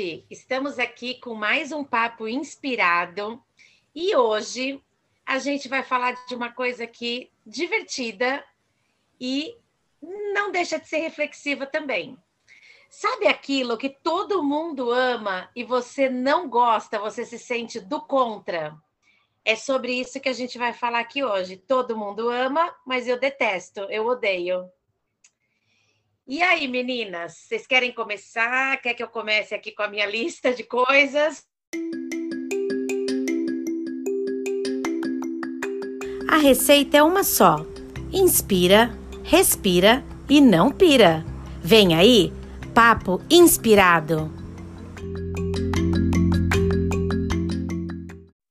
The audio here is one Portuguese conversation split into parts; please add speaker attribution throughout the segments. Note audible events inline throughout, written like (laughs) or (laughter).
Speaker 1: gente! Estamos aqui com mais um papo inspirado e hoje a gente vai falar de uma coisa aqui divertida e não deixa de ser reflexiva também. Sabe aquilo que todo mundo ama e você não gosta, você se sente do contra? É sobre isso que a gente vai falar aqui hoje. Todo mundo ama, mas eu detesto, eu odeio. E aí, meninas, vocês querem começar? Quer que eu comece aqui com a minha lista de coisas?
Speaker 2: A receita é uma só. Inspira, respira e não pira. Vem aí, papo inspirado.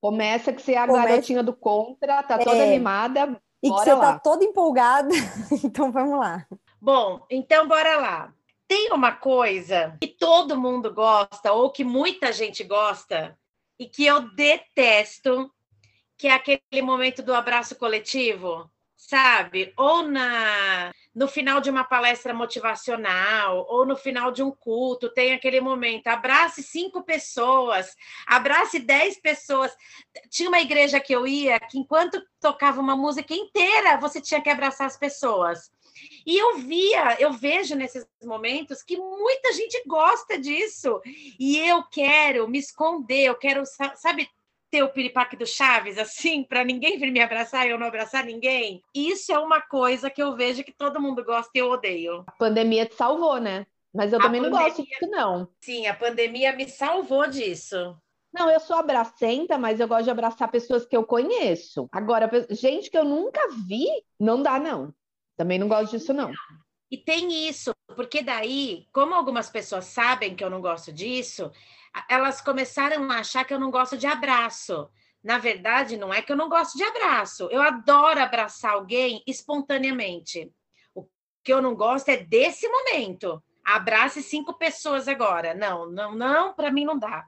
Speaker 3: Começa que você é a Começa... garotinha do contra, tá toda é. animada.
Speaker 4: E que você tá lá. tá toda empolgada. (laughs) então vamos lá.
Speaker 1: Bom, então bora lá. Tem uma coisa que todo mundo gosta, ou que muita gente gosta, e que eu detesto, que é aquele momento do abraço coletivo, sabe? Ou na no final de uma palestra motivacional, ou no final de um culto, tem aquele momento, abrace cinco pessoas, abrace dez pessoas. Tinha uma igreja que eu ia que enquanto tocava uma música inteira, você tinha que abraçar as pessoas. E eu via, eu vejo nesses momentos que muita gente gosta disso. E eu quero me esconder, eu quero, sabe, ter o piripaque do Chaves, assim, (laughs) para ninguém vir me abraçar e eu não abraçar ninguém. Isso é uma coisa que eu vejo que todo mundo gosta e eu odeio.
Speaker 3: A pandemia te salvou, né? Mas eu a também pandemia... não gosto disso, não.
Speaker 1: Sim, a pandemia me salvou disso.
Speaker 3: Não, eu sou abracenta, mas eu gosto de abraçar pessoas que eu conheço. Agora, gente que eu nunca vi, não dá, não. Também não gosto disso, não.
Speaker 1: E tem isso, porque daí, como algumas pessoas sabem que eu não gosto disso, elas começaram a achar que eu não gosto de abraço. Na verdade, não é que eu não gosto de abraço. Eu adoro abraçar alguém espontaneamente. O que eu não gosto é desse momento. Abrace cinco pessoas agora. Não, não, não, para mim não dá.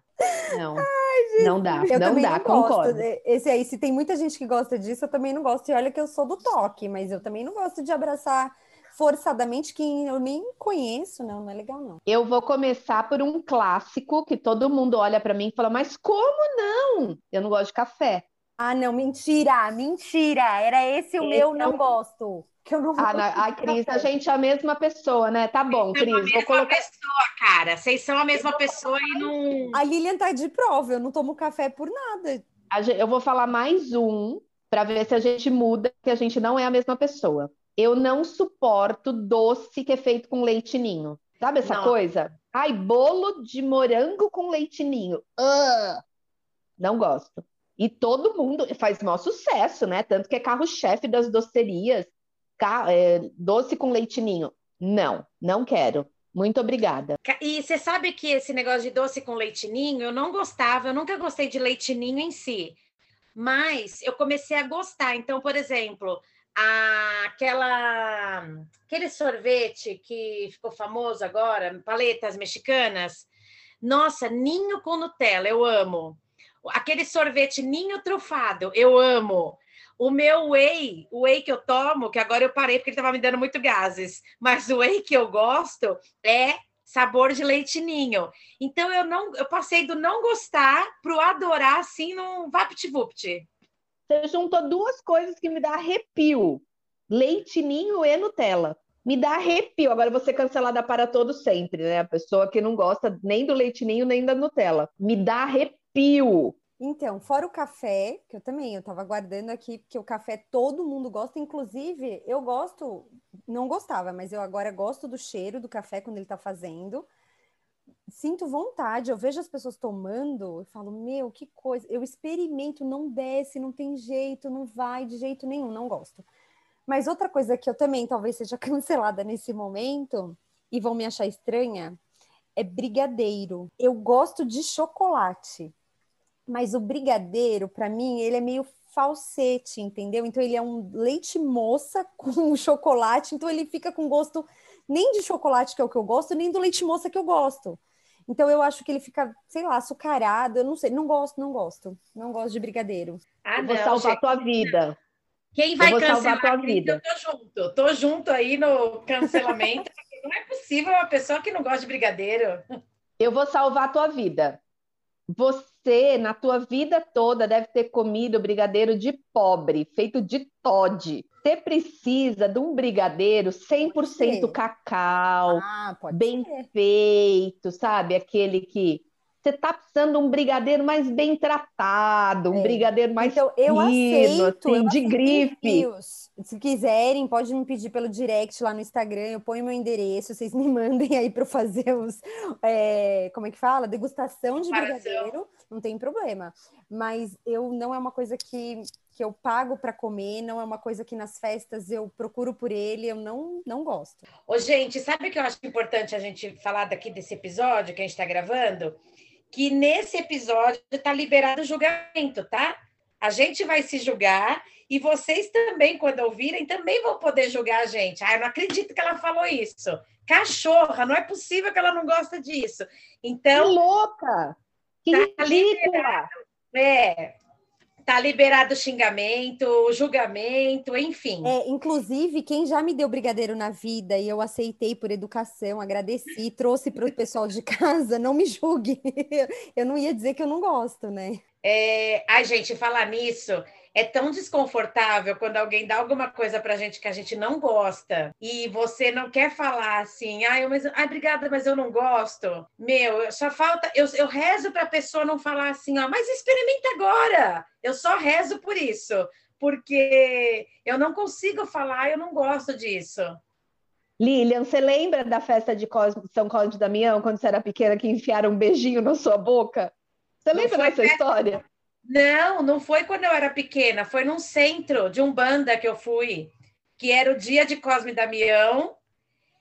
Speaker 3: Não, Ai, não dá, eu não dá, não concordo.
Speaker 4: Esse aí, se tem muita gente que gosta disso, eu também não gosto. E olha que eu sou do toque, mas eu também não gosto de abraçar forçadamente quem eu nem conheço, não, não é legal não.
Speaker 3: Eu vou começar por um clássico que todo mundo olha para mim e fala: "Mas como não? Eu não gosto de café".
Speaker 4: Ah, não, mentira, mentira. Era esse o esse meu não gosto que eu não vou.
Speaker 3: Ah, ai, Cris, a gente é a mesma pessoa, né? Tá bom, Cris. Vou
Speaker 1: mesma
Speaker 3: colocar.
Speaker 1: pessoa, cara. Vocês são a mesma pessoa e não.
Speaker 4: A Lilian tá de prova, eu não tomo café por nada.
Speaker 3: Eu vou falar mais um para ver se a gente muda, que a gente não é a mesma pessoa. Eu não suporto doce que é feito com leitinho. Sabe essa não. coisa? Ai, bolo de morango com leitinho. Uh, não gosto. E todo mundo faz maior sucesso, né? Tanto que é carro-chefe das docerias é, doce com leitinho. Não, não quero. Muito obrigada.
Speaker 1: E você sabe que esse negócio de doce com leitinho, eu não gostava, eu nunca gostei de leitinho em si. Mas eu comecei a gostar. Então, por exemplo, a, aquela aquele sorvete que ficou famoso agora, paletas mexicanas. Nossa, ninho com Nutella, eu amo. Aquele sorvete ninho trufado, eu amo. O meu whey, o whey que eu tomo, que agora eu parei porque ele estava me dando muito gases, mas o whey que eu gosto é sabor de leitinho. Então eu não, eu passei do não gostar para o adorar assim num vapt-vupt.
Speaker 3: Você juntou duas coisas que me dá arrepio: leitinho e Nutella. Me dá arrepio. Agora você cancelada para todo sempre, né? A pessoa que não gosta nem do leitinho nem da Nutella. Me dá arrepio.
Speaker 4: Então, fora o café, que eu também, eu tava guardando aqui, porque o café todo mundo gosta, inclusive eu gosto, não gostava, mas eu agora gosto do cheiro do café quando ele tá fazendo. Sinto vontade, eu vejo as pessoas tomando, eu falo, meu, que coisa, eu experimento, não desce, não tem jeito, não vai de jeito nenhum, não gosto. Mas outra coisa que eu também talvez seja (laughs) cancelada nesse momento, e vão me achar estranha, é brigadeiro. Eu gosto de chocolate mas o brigadeiro, para mim, ele é meio falsete, entendeu? Então ele é um leite moça (laughs) com chocolate, então ele fica com gosto nem de chocolate, que é o que eu gosto, nem do leite moça que eu gosto. Então eu acho que ele fica, sei lá, açucarado, eu não sei, não gosto, não gosto. Não gosto de brigadeiro.
Speaker 3: Ah, eu vou não, salvar a tua vida.
Speaker 1: Quem vai cancelar a tua vida? Eu tô junto, tô junto aí no cancelamento, (laughs) não é possível uma pessoa que não gosta de brigadeiro.
Speaker 3: Eu vou salvar a tua vida. Você, na tua vida toda, deve ter comido brigadeiro de pobre, feito de Todd. Você precisa de um brigadeiro 100% cacau, ah, bem ser. feito, sabe? Aquele que você tá precisando de um brigadeiro mais bem tratado, um é. brigadeiro mais então, eu fino, aceito, assim, eu de grife.
Speaker 4: Se quiserem, pode me pedir pelo direct lá no Instagram, eu ponho meu endereço, vocês me (laughs) mandem aí para fazer os, é, como é que fala? Degustação de brigadeiro, não tem problema. Mas eu não é uma coisa que, que eu pago para comer, não é uma coisa que nas festas eu procuro por ele, eu não, não gosto.
Speaker 1: Ô, gente, sabe o que eu acho importante a gente falar daqui desse episódio que a gente está gravando? Que nesse episódio está liberado o julgamento, tá? A gente vai se julgar e vocês também, quando ouvirem, também vão poder julgar a gente. Ah, eu não acredito que ela falou isso. Cachorra, não é possível que ela não gosta disso. Então.
Speaker 3: Que louca! Que
Speaker 1: tá liberado, é, Tá liberado o xingamento, o julgamento, enfim.
Speaker 4: É, inclusive, quem já me deu brigadeiro na vida e eu aceitei por educação, agradeci, trouxe para o pessoal de casa, não me julgue. (laughs) Eu não ia dizer que eu não gosto, né?
Speaker 1: É... Ai, gente, falar nisso, é tão desconfortável quando alguém dá alguma coisa pra gente que a gente não gosta e você não quer falar assim, ai, mas, ai obrigada, mas eu não gosto. Meu, só falta. Eu, eu rezo pra pessoa não falar assim, ó, mas experimenta agora. Eu só rezo por isso, porque eu não consigo falar, eu não gosto disso.
Speaker 3: Lilian, você lembra da festa de São Cosme de Damião, quando você era pequena, que enfiaram um beijinho na sua boca? Você lembra dessa festa... história?
Speaker 1: Não, não foi quando eu era pequena, foi num centro de um banda que eu fui, que era o dia de Cosme Damião.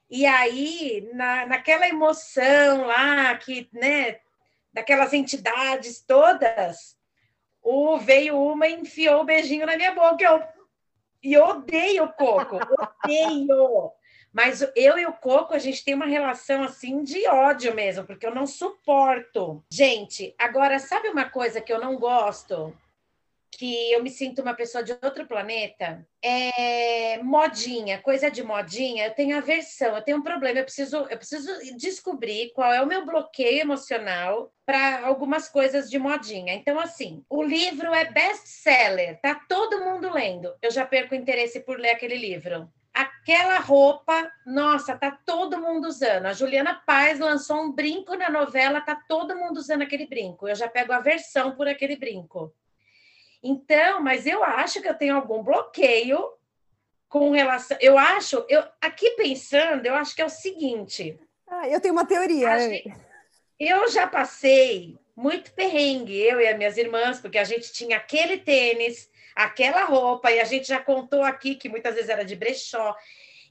Speaker 1: E aí, na, naquela emoção lá, que, né, daquelas entidades todas, o, veio uma e enfiou o beijinho na minha boca. Eu, e eu odeio coco, odeio. Mas eu e o Coco, a gente tem uma relação assim de ódio mesmo, porque eu não suporto. Gente, agora, sabe uma coisa que eu não gosto? Que eu me sinto uma pessoa de outro planeta? É modinha, coisa de modinha. Eu tenho aversão, eu tenho um problema. Eu preciso, eu preciso descobrir qual é o meu bloqueio emocional para algumas coisas de modinha. Então, assim, o livro é best-seller, tá todo mundo lendo. Eu já perco interesse por ler aquele livro aquela roupa, nossa, tá todo mundo usando. A Juliana Paz lançou um brinco na novela, tá todo mundo usando aquele brinco. Eu já pego a versão por aquele brinco. Então, mas eu acho que eu tenho algum bloqueio com relação. Eu acho, eu aqui pensando, eu acho que é o seguinte.
Speaker 4: Ah, eu tenho uma teoria.
Speaker 1: Eu já passei muito perrengue, eu e as minhas irmãs, porque a gente tinha aquele tênis aquela roupa, e a gente já contou aqui que muitas vezes era de brechó.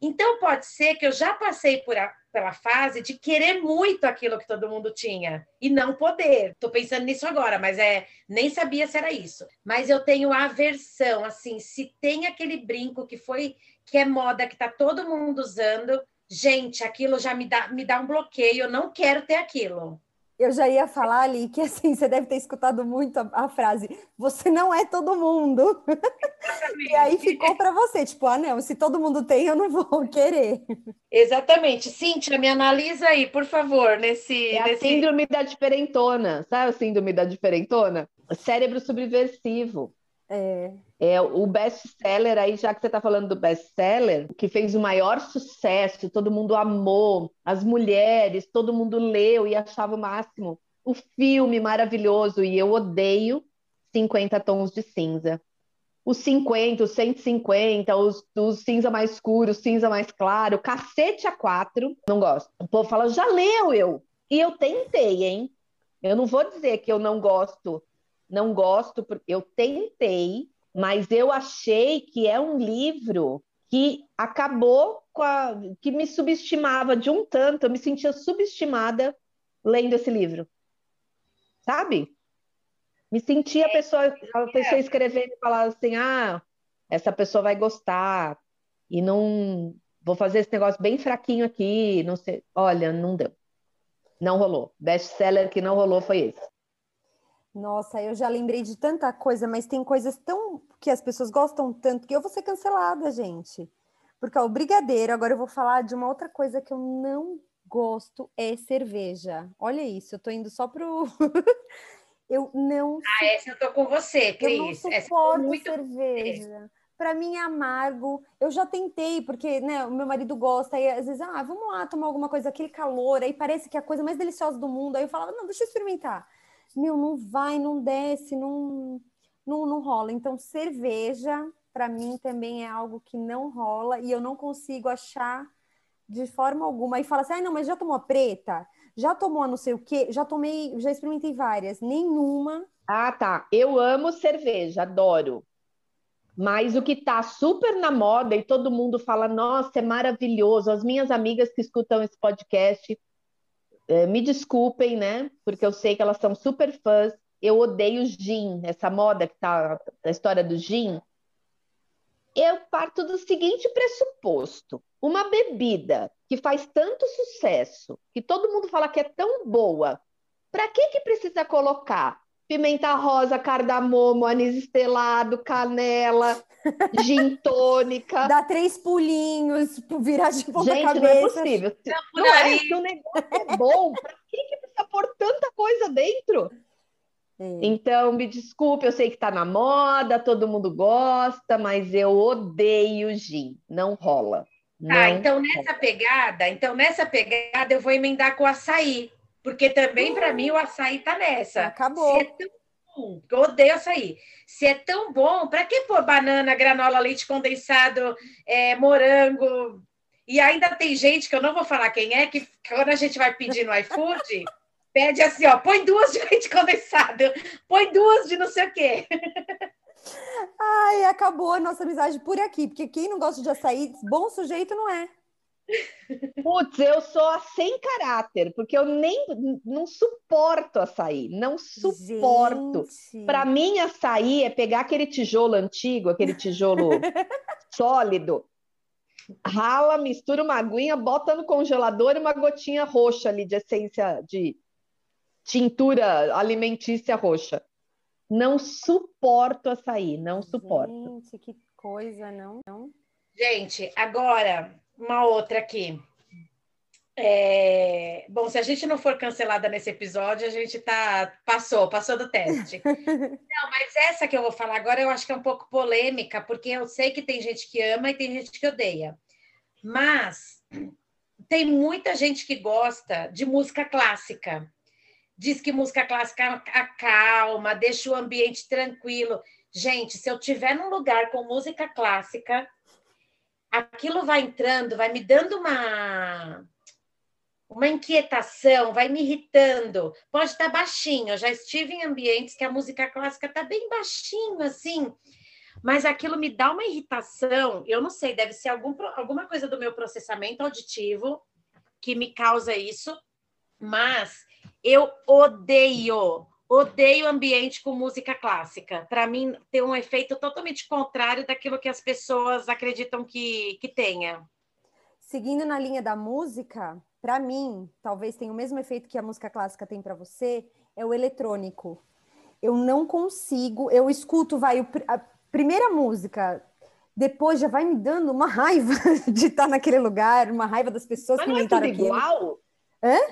Speaker 1: Então, pode ser que eu já passei por a, pela fase de querer muito aquilo que todo mundo tinha e não poder. Estou pensando nisso agora, mas é nem sabia se era isso. Mas eu tenho aversão, assim, se tem aquele brinco que foi que é moda que está todo mundo usando, gente, aquilo já me dá, me dá um bloqueio. Eu não quero ter aquilo.
Speaker 4: Eu já ia falar ali que assim, você deve ter escutado muito a, a frase: você não é todo mundo. e aí ficou para você, tipo, ah, não, se todo mundo tem, eu não vou querer.
Speaker 1: Exatamente. Cíntia, me analisa aí, por favor, nesse.
Speaker 3: É
Speaker 1: nesse...
Speaker 3: a síndrome da diferentona. Sabe a síndrome da diferentona? Cérebro subversivo.
Speaker 4: É.
Speaker 3: É, o best-seller aí, já que você está falando do best-seller, que fez o maior sucesso, todo mundo amou, as mulheres, todo mundo leu e achava o máximo. O filme maravilhoso, e eu odeio 50 tons de cinza. Os 50, os 150, os, os cinza mais escuro, cinza mais claro, cacete a quatro, não gosto. O povo fala, já leu eu. E eu tentei, hein? Eu não vou dizer que eu não gosto não gosto, porque eu tentei, mas eu achei que é um livro que acabou com a, que me subestimava de um tanto, eu me sentia subestimada lendo esse livro. Sabe? Me sentia a pessoa, a pessoa escrevendo e falar assim: "Ah, essa pessoa vai gostar". E não vou fazer esse negócio bem fraquinho aqui, não sei. Olha, não deu. Não rolou. Best seller que não rolou foi esse.
Speaker 4: Nossa, eu já lembrei de tanta coisa, mas tem coisas tão que as pessoas gostam tanto que eu vou ser cancelada, gente. Porque ó, o brigadeiro, agora eu vou falar de uma outra coisa que eu não gosto é cerveja. Olha isso, eu tô indo só pro. (laughs) eu não.
Speaker 1: Ah, essa eu tô com você, Cris.
Speaker 4: Eu não suporto muito... cerveja. Para mim é amargo. Eu já tentei, porque né, o meu marido gosta, e às vezes, ah, vamos lá tomar alguma coisa, aquele calor, aí parece que é a coisa mais deliciosa do mundo. Aí eu falava, não, deixa eu experimentar. Meu, não vai, não desce, não, não, não rola. Então, cerveja, para mim, também é algo que não rola e eu não consigo achar de forma alguma. Aí fala assim, ah, não, mas já tomou a preta? Já tomou a não sei o quê? Já tomei, já experimentei várias. Nenhuma.
Speaker 3: Ah, tá. Eu amo cerveja, adoro. Mas o que está super na moda e todo mundo fala, nossa, é maravilhoso. As minhas amigas que escutam esse podcast, me desculpem, né? Porque eu sei que elas são super fãs. Eu odeio gin, essa moda que tá a história do gin. Eu parto do seguinte pressuposto: uma bebida que faz tanto sucesso, que todo mundo fala que é tão boa, para que que precisa colocar pimenta rosa, cardamomo, anis estelado, canela, (laughs) gin tônica.
Speaker 4: Dá três pulinhos, virar de ponta
Speaker 3: Gente,
Speaker 4: cabeça.
Speaker 3: não é possível. Não, não é, se o negócio é bom, pra que, que precisa pôr tanta coisa dentro? É. Então, me desculpe, eu sei que tá na moda, todo mundo gosta, mas eu odeio gin, não rola.
Speaker 1: Não ah, então nessa pegada, então nessa pegada eu vou emendar com o açaí. Porque também, para mim, o açaí tá nessa.
Speaker 4: Acabou.
Speaker 1: Se é tão bom, eu odeio açaí. Se é tão bom, para que pôr banana, granola, leite condensado, é, morango? E ainda tem gente, que eu não vou falar quem é, que quando a gente vai pedir no iFood, (laughs) pede assim, ó, põe duas de leite condensado, põe duas de não sei o quê.
Speaker 4: Ai, acabou a nossa amizade por aqui, porque quem não gosta de açaí, bom sujeito não é.
Speaker 3: Putz, eu sou a sem caráter, porque eu nem não suporto açaí, não suporto. Para mim, açaí é pegar aquele tijolo antigo, aquele tijolo (laughs) sólido, rala, mistura uma aguinha, bota no congelador e uma gotinha roxa ali de essência de tintura alimentícia roxa. Não suporto açaí, não suporto.
Speaker 4: Gente, que coisa, não? não?
Speaker 1: Gente, agora uma outra aqui. É... Bom, se a gente não for cancelada nesse episódio, a gente tá passou, passou do teste. (laughs) não, mas essa que eu vou falar agora eu acho que é um pouco polêmica, porque eu sei que tem gente que ama e tem gente que odeia. Mas tem muita gente que gosta de música clássica. Diz que música clássica acalma, deixa o ambiente tranquilo. Gente, se eu tiver num lugar com música clássica, aquilo vai entrando, vai me dando uma uma inquietação, vai me irritando. Pode estar baixinho, eu já estive em ambientes que a música clássica está bem baixinho assim, mas aquilo me dá uma irritação. Eu não sei, deve ser algum, alguma coisa do meu processamento auditivo que me causa isso, mas eu odeio odeio ambiente com música clássica. Para mim, tem um efeito totalmente contrário daquilo que as pessoas acreditam que, que tenha.
Speaker 4: Seguindo na linha da música, para mim, talvez tenha o mesmo efeito que a música clássica tem para você, é o eletrônico. Eu não consigo, eu escuto, vai, a primeira música, depois já vai me dando uma raiva (laughs) de estar naquele lugar, uma raiva das pessoas
Speaker 3: Mas
Speaker 4: que
Speaker 3: não é tudo aquilo. igual?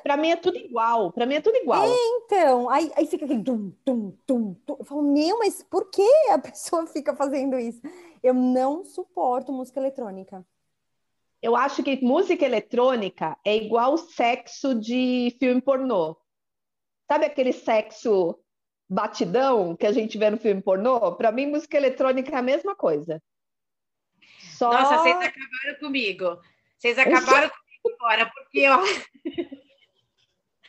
Speaker 3: Para mim é tudo igual. Para mim é tudo igual. É,
Speaker 4: então, aí, aí fica aquele tum, tum, tum, tum. Eu falo, meu, mas por que a (laughs) pessoa fica fazendo isso? Eu não suporto música eletrônica.
Speaker 3: Eu acho que música eletrônica é igual sexo de filme pornô. Sabe aquele sexo batidão que a gente vê no filme pornô? Para mim, música eletrônica é a mesma coisa.
Speaker 1: Só... Nossa, vocês acabaram comigo. Vocês acabaram comigo agora, porque eu...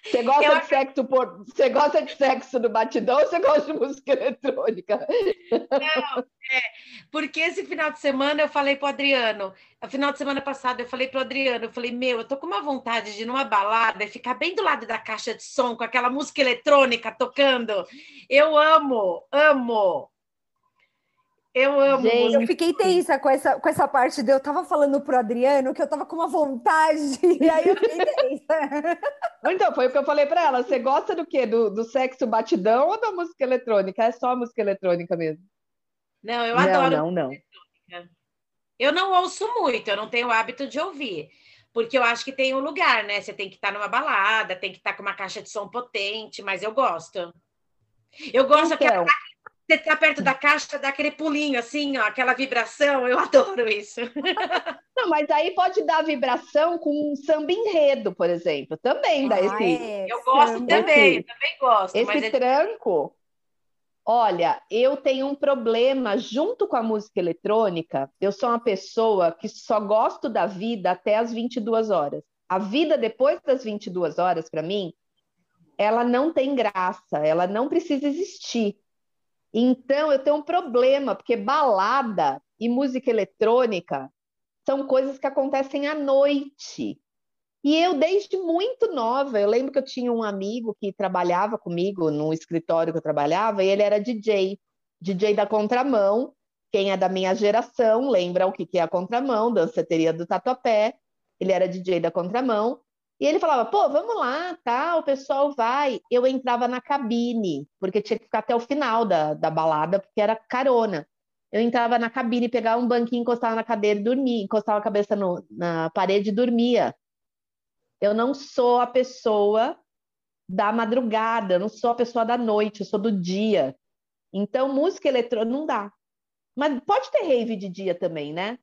Speaker 3: Você gosta, eu... de sexo por... você gosta de sexo no batidão ou você gosta de música eletrônica?
Speaker 1: Não, é, porque esse final de semana eu falei para o Adriano, no final de semana passado eu falei para o Adriano, eu falei, meu, eu tô com uma vontade de ir numa balada e ficar bem do lado da caixa de som com aquela música eletrônica tocando. Eu amo, amo. Eu amo.
Speaker 4: Gente, eu fiquei tensa com essa, com essa parte de eu tava falando pro Adriano que eu tava com uma vontade, (laughs) e aí eu fiquei tensa.
Speaker 3: Então, foi o que eu falei para ela. Você gosta do quê? Do, do sexo batidão ou da música eletrônica? É só a música eletrônica mesmo.
Speaker 1: Não, eu adoro.
Speaker 3: Não, não, não.
Speaker 1: Eu não ouço muito, eu não tenho o hábito de ouvir. Porque eu acho que tem um lugar, né? Você tem que estar tá numa balada, tem que estar tá com uma caixa de som potente, mas eu gosto. Eu gosto então... que você está perto da caixa, dá aquele pulinho assim, ó, aquela vibração, eu adoro isso. (laughs)
Speaker 3: Não, mas aí pode dar vibração com um samba enredo, por exemplo. Também dá ah, esse.
Speaker 1: É, eu gosto também, esse, também gosto.
Speaker 3: Esse é... tranco. Olha, eu tenho um problema junto com a música eletrônica. Eu sou uma pessoa que só gosto da vida até as 22 horas. A vida depois das 22 horas, para mim, ela não tem graça, ela não precisa existir. Então, eu tenho um problema, porque balada e música eletrônica são coisas que acontecem à noite. E eu, desde muito nova, eu lembro que eu tinha um amigo que trabalhava comigo no escritório que eu trabalhava, e ele era DJ, DJ da contramão. Quem é da minha geração lembra o que é a contramão, danceteria do Tatuapé. Ele era DJ da contramão. E ele falava, pô, vamos lá, tá? O pessoal vai. Eu entrava na cabine, porque tinha que ficar até o final da, da balada, porque era carona. Eu entrava na cabine, pegava um banquinho, encostava na cadeira e dormia, encostava a cabeça no, na parede e dormia. Eu não sou a pessoa da madrugada, eu não sou a pessoa da noite, eu sou do dia. Então, música eletrônica não dá. Mas pode ter rave de dia também, né?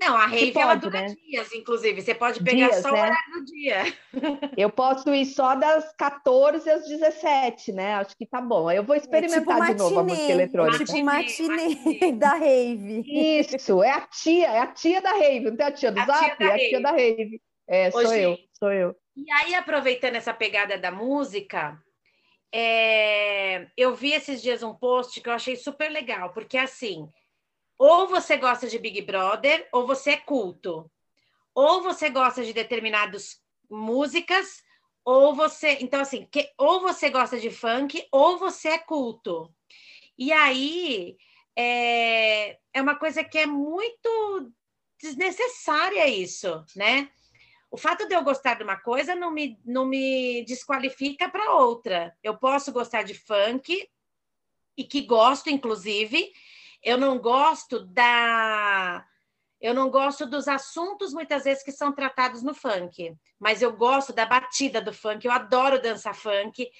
Speaker 1: Não, a rave pode, ela dura né? dias, inclusive. Você pode pegar dias, só né? o horário do dia. (laughs)
Speaker 3: Eu posso ir só das 14 às 17, né? Acho que tá bom. Eu vou experimentar é tipo de novo a música eletrônica.
Speaker 4: É tipo (laughs) matinê da rave.
Speaker 3: Isso, é a tia, é a tia da rave. Não tem a tia do a Zap? Tia é a tia da rave. É, sou Hoje, eu, sou eu.
Speaker 1: E aí, aproveitando essa pegada da música, é... eu vi esses dias um post que eu achei super legal, porque assim ou você gosta de Big Brother, ou você é culto. Ou você gosta de determinadas músicas, ou você. Então, assim, que, ou você gosta de funk, ou você é culto. E aí é, é uma coisa que é muito desnecessária isso, né? O fato de eu gostar de uma coisa não me, não me desqualifica para outra. Eu posso gostar de funk, e que gosto, inclusive, eu não gosto da eu não gosto dos assuntos muitas vezes que são tratados no funk, mas eu gosto da batida do funk, eu adoro dançar funk.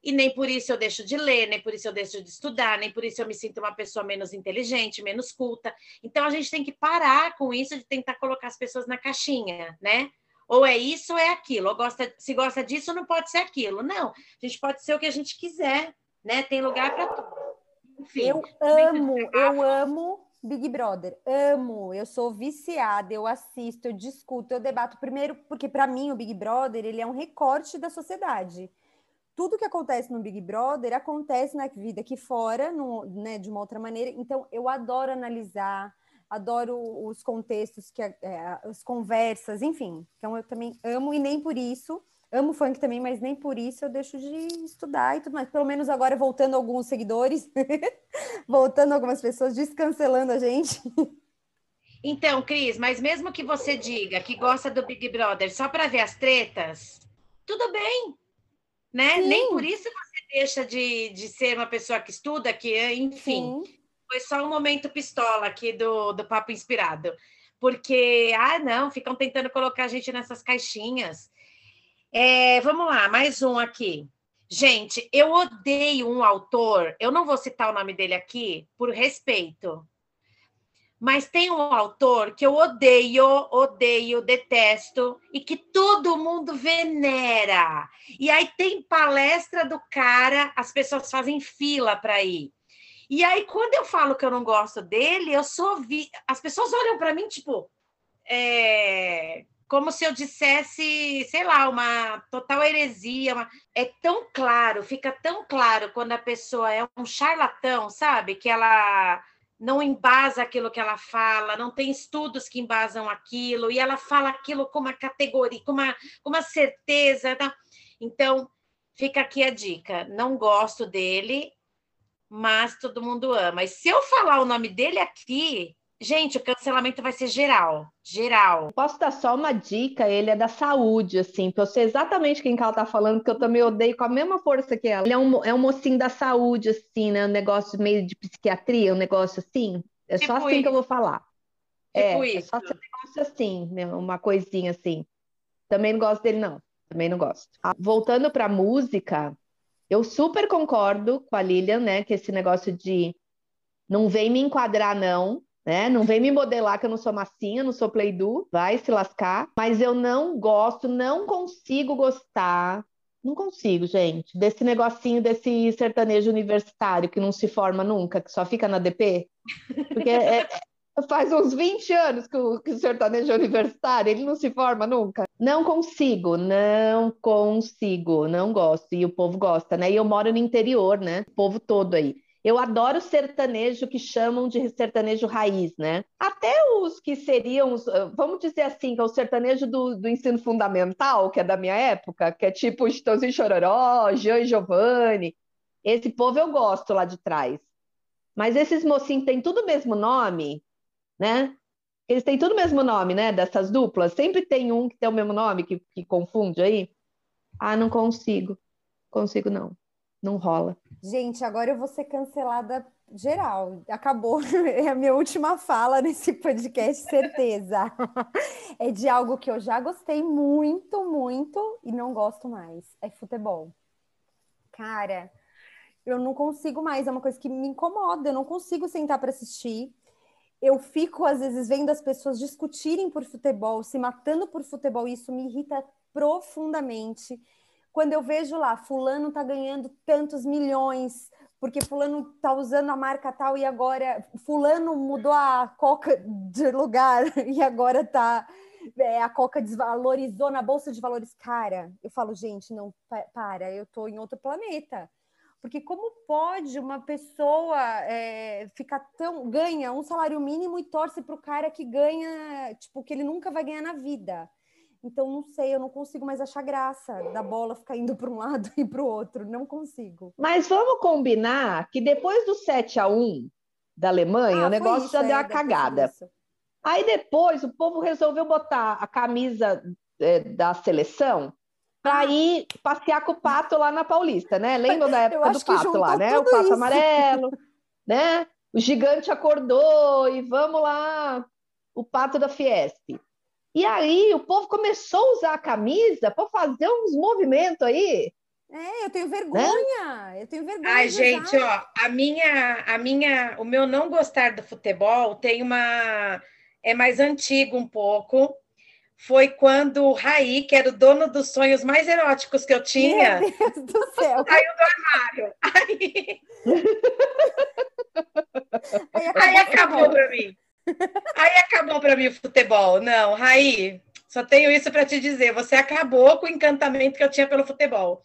Speaker 1: E nem por isso eu deixo de ler, nem por isso eu deixo de estudar, nem por isso eu me sinto uma pessoa menos inteligente, menos culta. Então a gente tem que parar com isso de tentar colocar as pessoas na caixinha, né? Ou é isso ou é aquilo. Ou gosta, se gosta disso, não pode ser aquilo. Não, a gente pode ser o que a gente quiser, né? Tem lugar para tudo.
Speaker 4: Enfim, eu amo, eu amo Big Brother, amo. Eu sou viciada, eu assisto, eu discuto, eu debato. Primeiro, porque para mim o Big Brother ele é um recorte da sociedade. Tudo que acontece no Big Brother acontece na vida aqui fora, no, né, de uma outra maneira. Então, eu adoro analisar, adoro os contextos, que é, as conversas, enfim. Então, eu também amo e nem por isso amo funk também, mas nem por isso eu deixo de estudar e tudo mais. Pelo menos agora voltando alguns seguidores, (laughs) voltando algumas pessoas, descancelando a gente.
Speaker 1: Então, Cris, mas mesmo que você diga que gosta do Big Brother só para ver as tretas, tudo bem, né? Sim. Nem por isso você deixa de, de ser uma pessoa que estuda, que, enfim, Sim. foi só um momento pistola aqui do, do Papo Inspirado. Porque, ah, não, ficam tentando colocar a gente nessas caixinhas. É, vamos lá, mais um aqui. Gente, eu odeio um autor, eu não vou citar o nome dele aqui por respeito, mas tem um autor que eu odeio, odeio, detesto e que todo mundo venera. E aí tem palestra do cara, as pessoas fazem fila para ir. E aí quando eu falo que eu não gosto dele, eu sou vi... as pessoas olham para mim tipo é como se eu dissesse, sei lá, uma total heresia. Uma... É tão claro, fica tão claro quando a pessoa é um charlatão, sabe? Que ela não embasa aquilo que ela fala, não tem estudos que embasam aquilo, e ela fala aquilo com uma categoria, com uma, com uma certeza. Tá? Então, fica aqui a dica: não gosto dele, mas todo mundo ama. E se eu falar o nome dele aqui, Gente, o cancelamento vai ser geral, geral.
Speaker 3: Posso dar só uma dica? Ele é da saúde, assim, pra eu sei exatamente quem que ela tá falando, que eu também odeio com a mesma força que ela. Ele é um, é um mocinho da saúde, assim, né? Um negócio meio de psiquiatria, um negócio assim. É tipo só assim isso. que eu vou falar. Tipo é, isso. é só um negócio assim, né? uma coisinha assim. Também não gosto dele, não. Também não gosto. Ah, voltando pra música, eu super concordo com a Lilian, né? Que esse negócio de não vem me enquadrar, não. Né? Não vem me modelar que eu não sou massinha, não sou playdu, vai se lascar. Mas eu não gosto, não consigo gostar não consigo, gente, desse negocinho desse sertanejo universitário que não se forma nunca, que só fica na DP. Porque é, é, faz uns 20 anos que o, que o sertanejo é universitário, ele não se forma nunca. Não consigo, não consigo, não gosto. E o povo gosta, né? E eu moro no interior, né? O povo todo aí. Eu adoro sertanejo que chamam de sertanejo raiz, né? Até os que seriam, ah, vamos dizer assim, que é o sertanejo do, do ensino fundamental, que é da minha época, que é tipo Chitãozinho Chororó, Jean e Giovanni. Esse povo eu gosto lá de trás. Mas esses mocinhos têm tudo o mesmo nome, né? Eles têm tudo o mesmo nome, né? Dessas duplas. Sempre tem um que tem o mesmo nome, que, que confunde aí. Ah, não consigo. Consigo não. Não rola.
Speaker 4: Gente, agora eu vou ser cancelada geral. Acabou. É (laughs) a minha última fala nesse podcast, certeza. (laughs) é de algo que eu já gostei muito, muito e não gosto mais. É futebol. Cara, eu não consigo mais. É uma coisa que me incomoda. Eu não consigo sentar para assistir. Eu fico, às vezes, vendo as pessoas discutirem por futebol, se matando por futebol, e isso me irrita profundamente quando eu vejo lá, fulano tá ganhando tantos milhões, porque fulano tá usando a marca tal e agora fulano mudou a Coca de lugar (laughs) e agora tá é, a Coca desvalorizou na bolsa de valores. Cara, eu falo, gente, não para, eu tô em outro planeta. Porque como pode uma pessoa é, ficar tão ganha um salário mínimo e torce para o cara que ganha, tipo, que ele nunca vai ganhar na vida? Então, não sei, eu não consigo mais achar graça da bola ficar indo para um lado (laughs) e para o outro. Não consigo.
Speaker 3: Mas vamos combinar que depois do 7 a 1 da Alemanha, ah, o negócio isso, já é, deu uma cagada. Aí depois o povo resolveu botar a camisa é, da seleção para ah. ir passear com o pato lá na Paulista, né? Lembra da (laughs) época do pato lá, né? O pato isso. amarelo, (laughs) né? O gigante acordou e vamos lá, o pato da Fiesp. E aí o povo começou a usar a camisa para fazer uns movimentos aí.
Speaker 4: É, eu tenho vergonha. Né? Eu tenho vergonha.
Speaker 1: Ai, gente, ó, a minha, a minha, o meu não gostar do futebol tem uma é mais antigo um pouco. Foi quando o Raí, que era o dono dos sonhos mais eróticos que eu tinha,
Speaker 4: Meu (laughs) Deus do céu.
Speaker 1: saiu do armário. (laughs) Aí, aí acabou, aí acabou para mim. Aí acabou para mim o futebol. Não, Raí, só tenho isso para te dizer. Você acabou com o encantamento que eu tinha pelo futebol.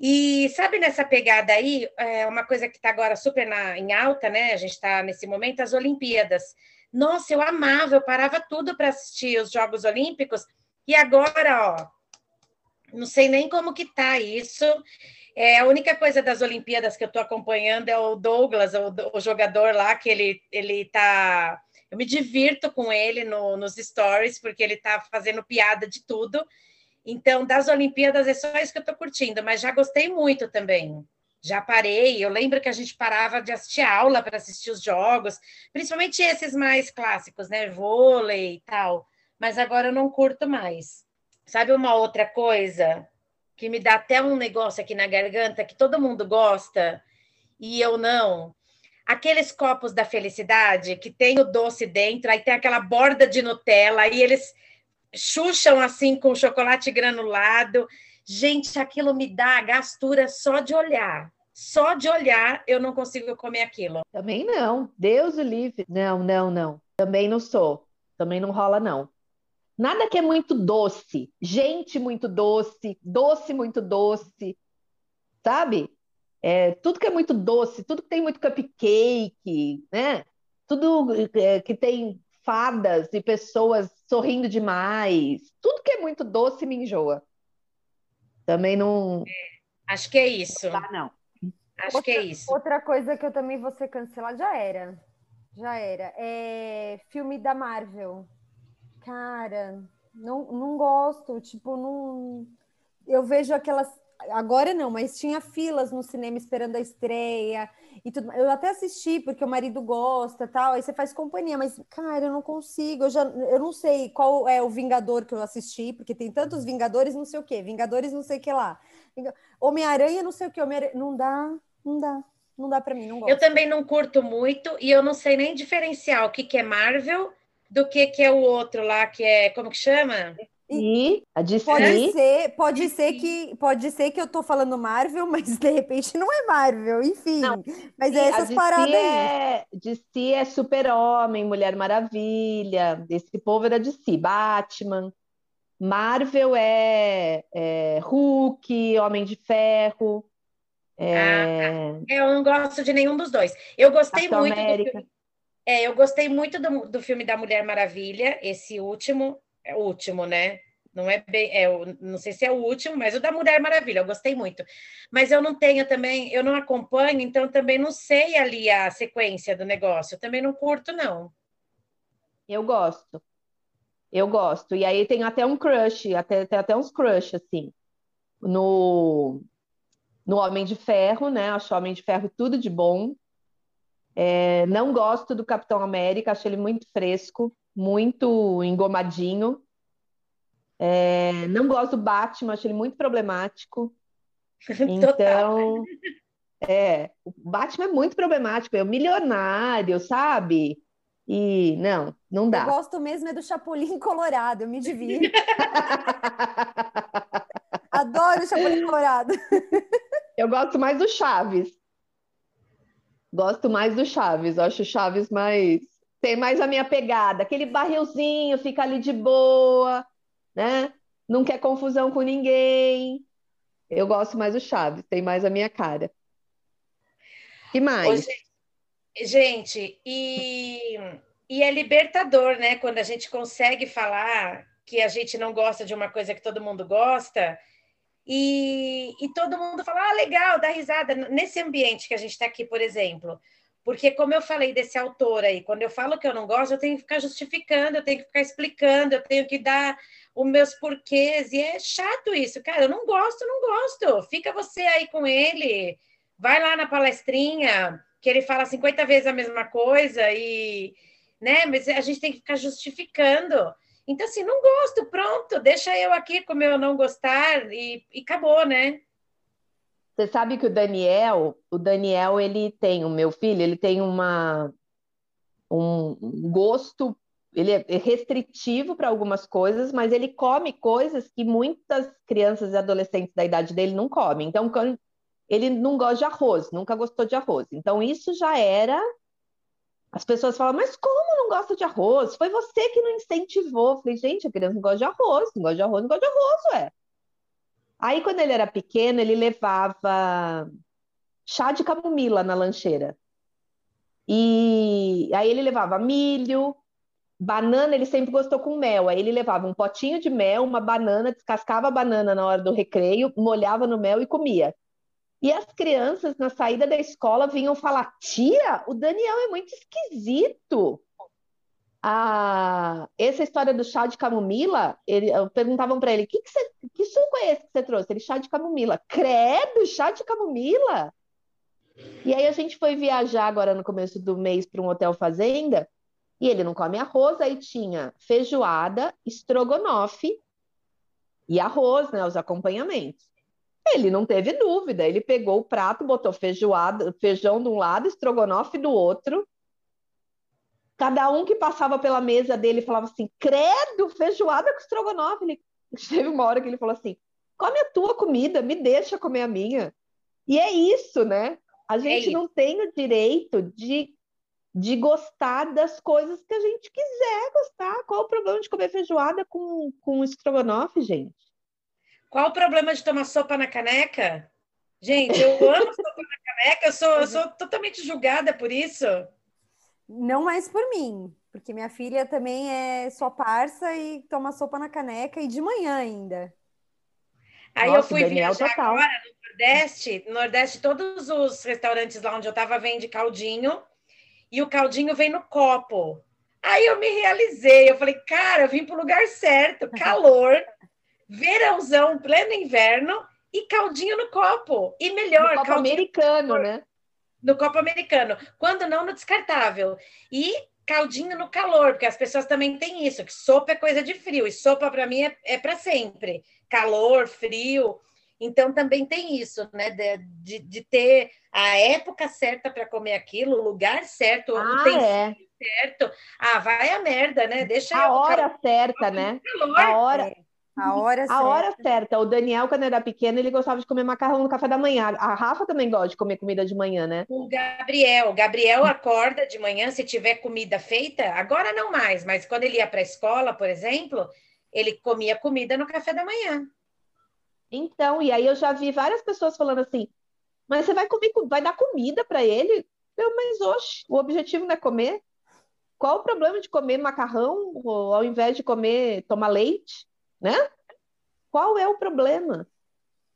Speaker 1: E sabe nessa pegada aí, é uma coisa que está agora super na, em alta, né? A gente está nesse momento, as Olimpíadas. Nossa, eu amava, eu parava tudo para assistir os Jogos Olímpicos. E agora, ó, não sei nem como que tá isso. É, a única coisa das Olimpíadas que eu estou acompanhando é o Douglas, o, o, jogador lá, que ele, ele tá. Eu me divirto com ele no, nos stories, porque ele está fazendo piada de tudo. Então, das Olimpíadas é só isso que eu estou curtindo, mas já gostei muito também. Já parei. Eu lembro que a gente parava de assistir aula para assistir os jogos, principalmente esses mais clássicos, né? Vôlei e tal. Mas agora eu não curto mais. Sabe uma outra coisa que me dá até um negócio aqui na garganta que todo mundo gosta e eu não. Aqueles copos da felicidade que tem o doce dentro, aí tem aquela borda de Nutella, aí eles chucham assim com chocolate granulado. Gente, aquilo me dá gastura só de olhar. Só de olhar eu não consigo comer aquilo.
Speaker 3: Também não. Deus o livre. Não, não, não. Também não sou. Também não rola, não. Nada que é muito doce, gente muito doce, doce muito doce, sabe? É, tudo que é muito doce, tudo que tem muito cupcake, né? Tudo é, que tem fadas e pessoas sorrindo demais, tudo que é muito doce me enjoa. Também não.
Speaker 1: É, acho que é isso.
Speaker 3: Não, não.
Speaker 1: Acho outra, que é isso.
Speaker 4: Outra coisa que eu também vou ser cancelada já era. Já era. É filme da Marvel. Cara, não, não gosto. Tipo, não. Eu vejo aquelas agora não, mas tinha filas no cinema esperando a estreia e tudo. Eu até assisti porque o marido gosta, tal. Aí você faz companhia, mas cara, eu não consigo. Eu já, eu não sei qual é o Vingador que eu assisti, porque tem tantos Vingadores, não sei o quê, Vingadores, não sei o que lá, Homem-Aranha, não sei o que, não dá, não dá. Não dá para mim, não gosto.
Speaker 1: Eu também não curto muito e eu não sei nem diferenciar o que, que é Marvel do que, que é o outro lá, que é. Como que chama?
Speaker 3: E a DC.
Speaker 4: Pode ser, pode ser que pode ser que eu tô falando Marvel, (laughs) mas de repente não é Marvel, enfim. Não, mas é essas paradas
Speaker 3: é, aí. DC é Super-Homem, Mulher Maravilha, esse povo era DC, Batman. Marvel é, é Hulk, Homem de Ferro. É...
Speaker 1: Ah, eu não gosto de nenhum dos dois. Eu gostei Capitão muito América. do filme. É, eu gostei muito do, do filme da Mulher Maravilha, esse último é o último, né? Não é bem, é, não sei se é o último, mas o da Mulher Maravilha, eu gostei muito. Mas eu não tenho também, eu não acompanho, então também não sei ali a sequência do negócio. Eu também não curto, não.
Speaker 3: Eu gosto. Eu gosto. E aí tem até um crush, até, tem até uns crush, assim. No, no Homem de Ferro, né? Acho o Homem de Ferro tudo de bom. É, não gosto do Capitão América, acho ele muito fresco muito engomadinho. É, não gosto do Batman, acho ele muito problemático. (laughs) Então, é, o Batman é muito problemático, é o milionário, sabe? E não, não dá.
Speaker 4: Eu gosto mesmo é do Chapolin (laughs) Colorado, eu me divirto. (laughs) Adoro o Chapolin Colorado.
Speaker 3: Eu gosto mais do Chaves. Gosto mais do Chaves, eu acho o Chaves mais tem mais a minha pegada. Aquele barrilzinho, fica ali de boa, né? Não quer confusão com ninguém. Eu gosto mais do Chaves, tem mais a minha cara. que mais?
Speaker 1: gente, e, e é libertador, né? Quando a gente consegue falar que a gente não gosta de uma coisa que todo mundo gosta. E, e todo mundo fala, ah, legal, dá risada. Nesse ambiente que a gente está aqui, por exemplo, porque, como eu falei desse autor aí, quando eu falo que eu não gosto, eu tenho que ficar justificando, eu tenho que ficar explicando, eu tenho que dar os meus porquês, e é chato isso, cara. Eu não gosto, não gosto. Fica você aí com ele, vai lá na palestrinha, que ele fala 50 vezes a mesma coisa, e. Né? Mas a gente tem que ficar justificando. Então, assim, não gosto, pronto, deixa eu aqui com meu não gostar e, e acabou, né?
Speaker 3: Você sabe que o Daniel, o Daniel, ele tem, o meu filho, ele tem uma um gosto, ele é restritivo para algumas coisas, mas ele come coisas que muitas crianças e adolescentes da idade dele não comem. Então, ele não gosta de arroz, nunca gostou de arroz. Então, isso já era. As pessoas falam, mas como não gosta de arroz? Foi você que não incentivou. Falei, gente, a criança não gosta de arroz, não gosta de arroz, não gosta de arroz, ué. Aí, quando ele era pequeno, ele levava chá de camomila na lancheira. E aí ele levava milho, banana, ele sempre gostou com mel. Aí ele levava um potinho de mel, uma banana, descascava a banana na hora do recreio, molhava no mel e comia. E as crianças, na saída da escola, vinham falar: Tia, o Daniel é muito esquisito a, essa história do chá de camomila, ele, perguntavam para ele, que, que, você, que suco é esse que você trouxe? Ele, chá de camomila. Credo, chá de camomila? E aí a gente foi viajar agora no começo do mês para um hotel fazenda, e ele não come arroz, aí tinha feijoada, estrogonofe e arroz, né, os acompanhamentos. Ele não teve dúvida, ele pegou o prato, botou feijoada, feijão de um lado, estrogonofe do outro, Cada um que passava pela mesa dele falava assim: credo, feijoada com estrogonofe. Ele... (laughs) Teve uma hora que ele falou assim: come a tua comida, me deixa comer a minha. E é isso, né? A é gente é não tem o direito de, de gostar das coisas que a gente quiser gostar. Qual o problema de comer feijoada com, com estrogonofe, gente?
Speaker 1: Qual o problema de tomar sopa na caneca? Gente, eu amo sopa na caneca, eu sou, eu sou totalmente julgada por isso.
Speaker 4: Não mais por mim, porque minha filha também é só parça e toma sopa na caneca e de manhã ainda.
Speaker 1: Aí Nossa, eu fui Daniel viajar total. agora no Nordeste, no Nordeste todos os restaurantes lá onde eu estava vendem caldinho e o caldinho vem no copo. Aí eu me realizei, eu falei, cara, eu vim para o lugar certo, (laughs) calor, verãozão, pleno inverno, e caldinho no copo. E melhor,
Speaker 3: no copo americano, né?
Speaker 1: No copo americano. Quando não, no descartável. E caldinho no calor, porque as pessoas também têm isso, que sopa é coisa de frio, e sopa para mim é, é para sempre. Calor, frio. Então também tem isso, né? De, de, de ter a época certa para comer aquilo, o lugar certo,
Speaker 3: ah,
Speaker 1: o tempo é. certo. Ah, vai a merda, né? Deixa
Speaker 3: a hora certa, né? Calor. A hora.
Speaker 4: É. A hora
Speaker 3: a
Speaker 4: certa.
Speaker 3: hora certa. O Daniel, quando era pequeno, ele gostava de comer macarrão no café da manhã. A Rafa também gosta de comer comida de manhã, né?
Speaker 1: O Gabriel. O Gabriel acorda de manhã, se tiver comida feita, agora não mais, mas quando ele ia para a escola, por exemplo, ele comia comida no café da manhã.
Speaker 3: Então, e aí eu já vi várias pessoas falando assim: mas você vai comer, vai dar comida para ele? Eu, mas oxe, o objetivo não é comer? Qual o problema de comer macarrão ao invés de comer, tomar leite? Né? Qual é o problema?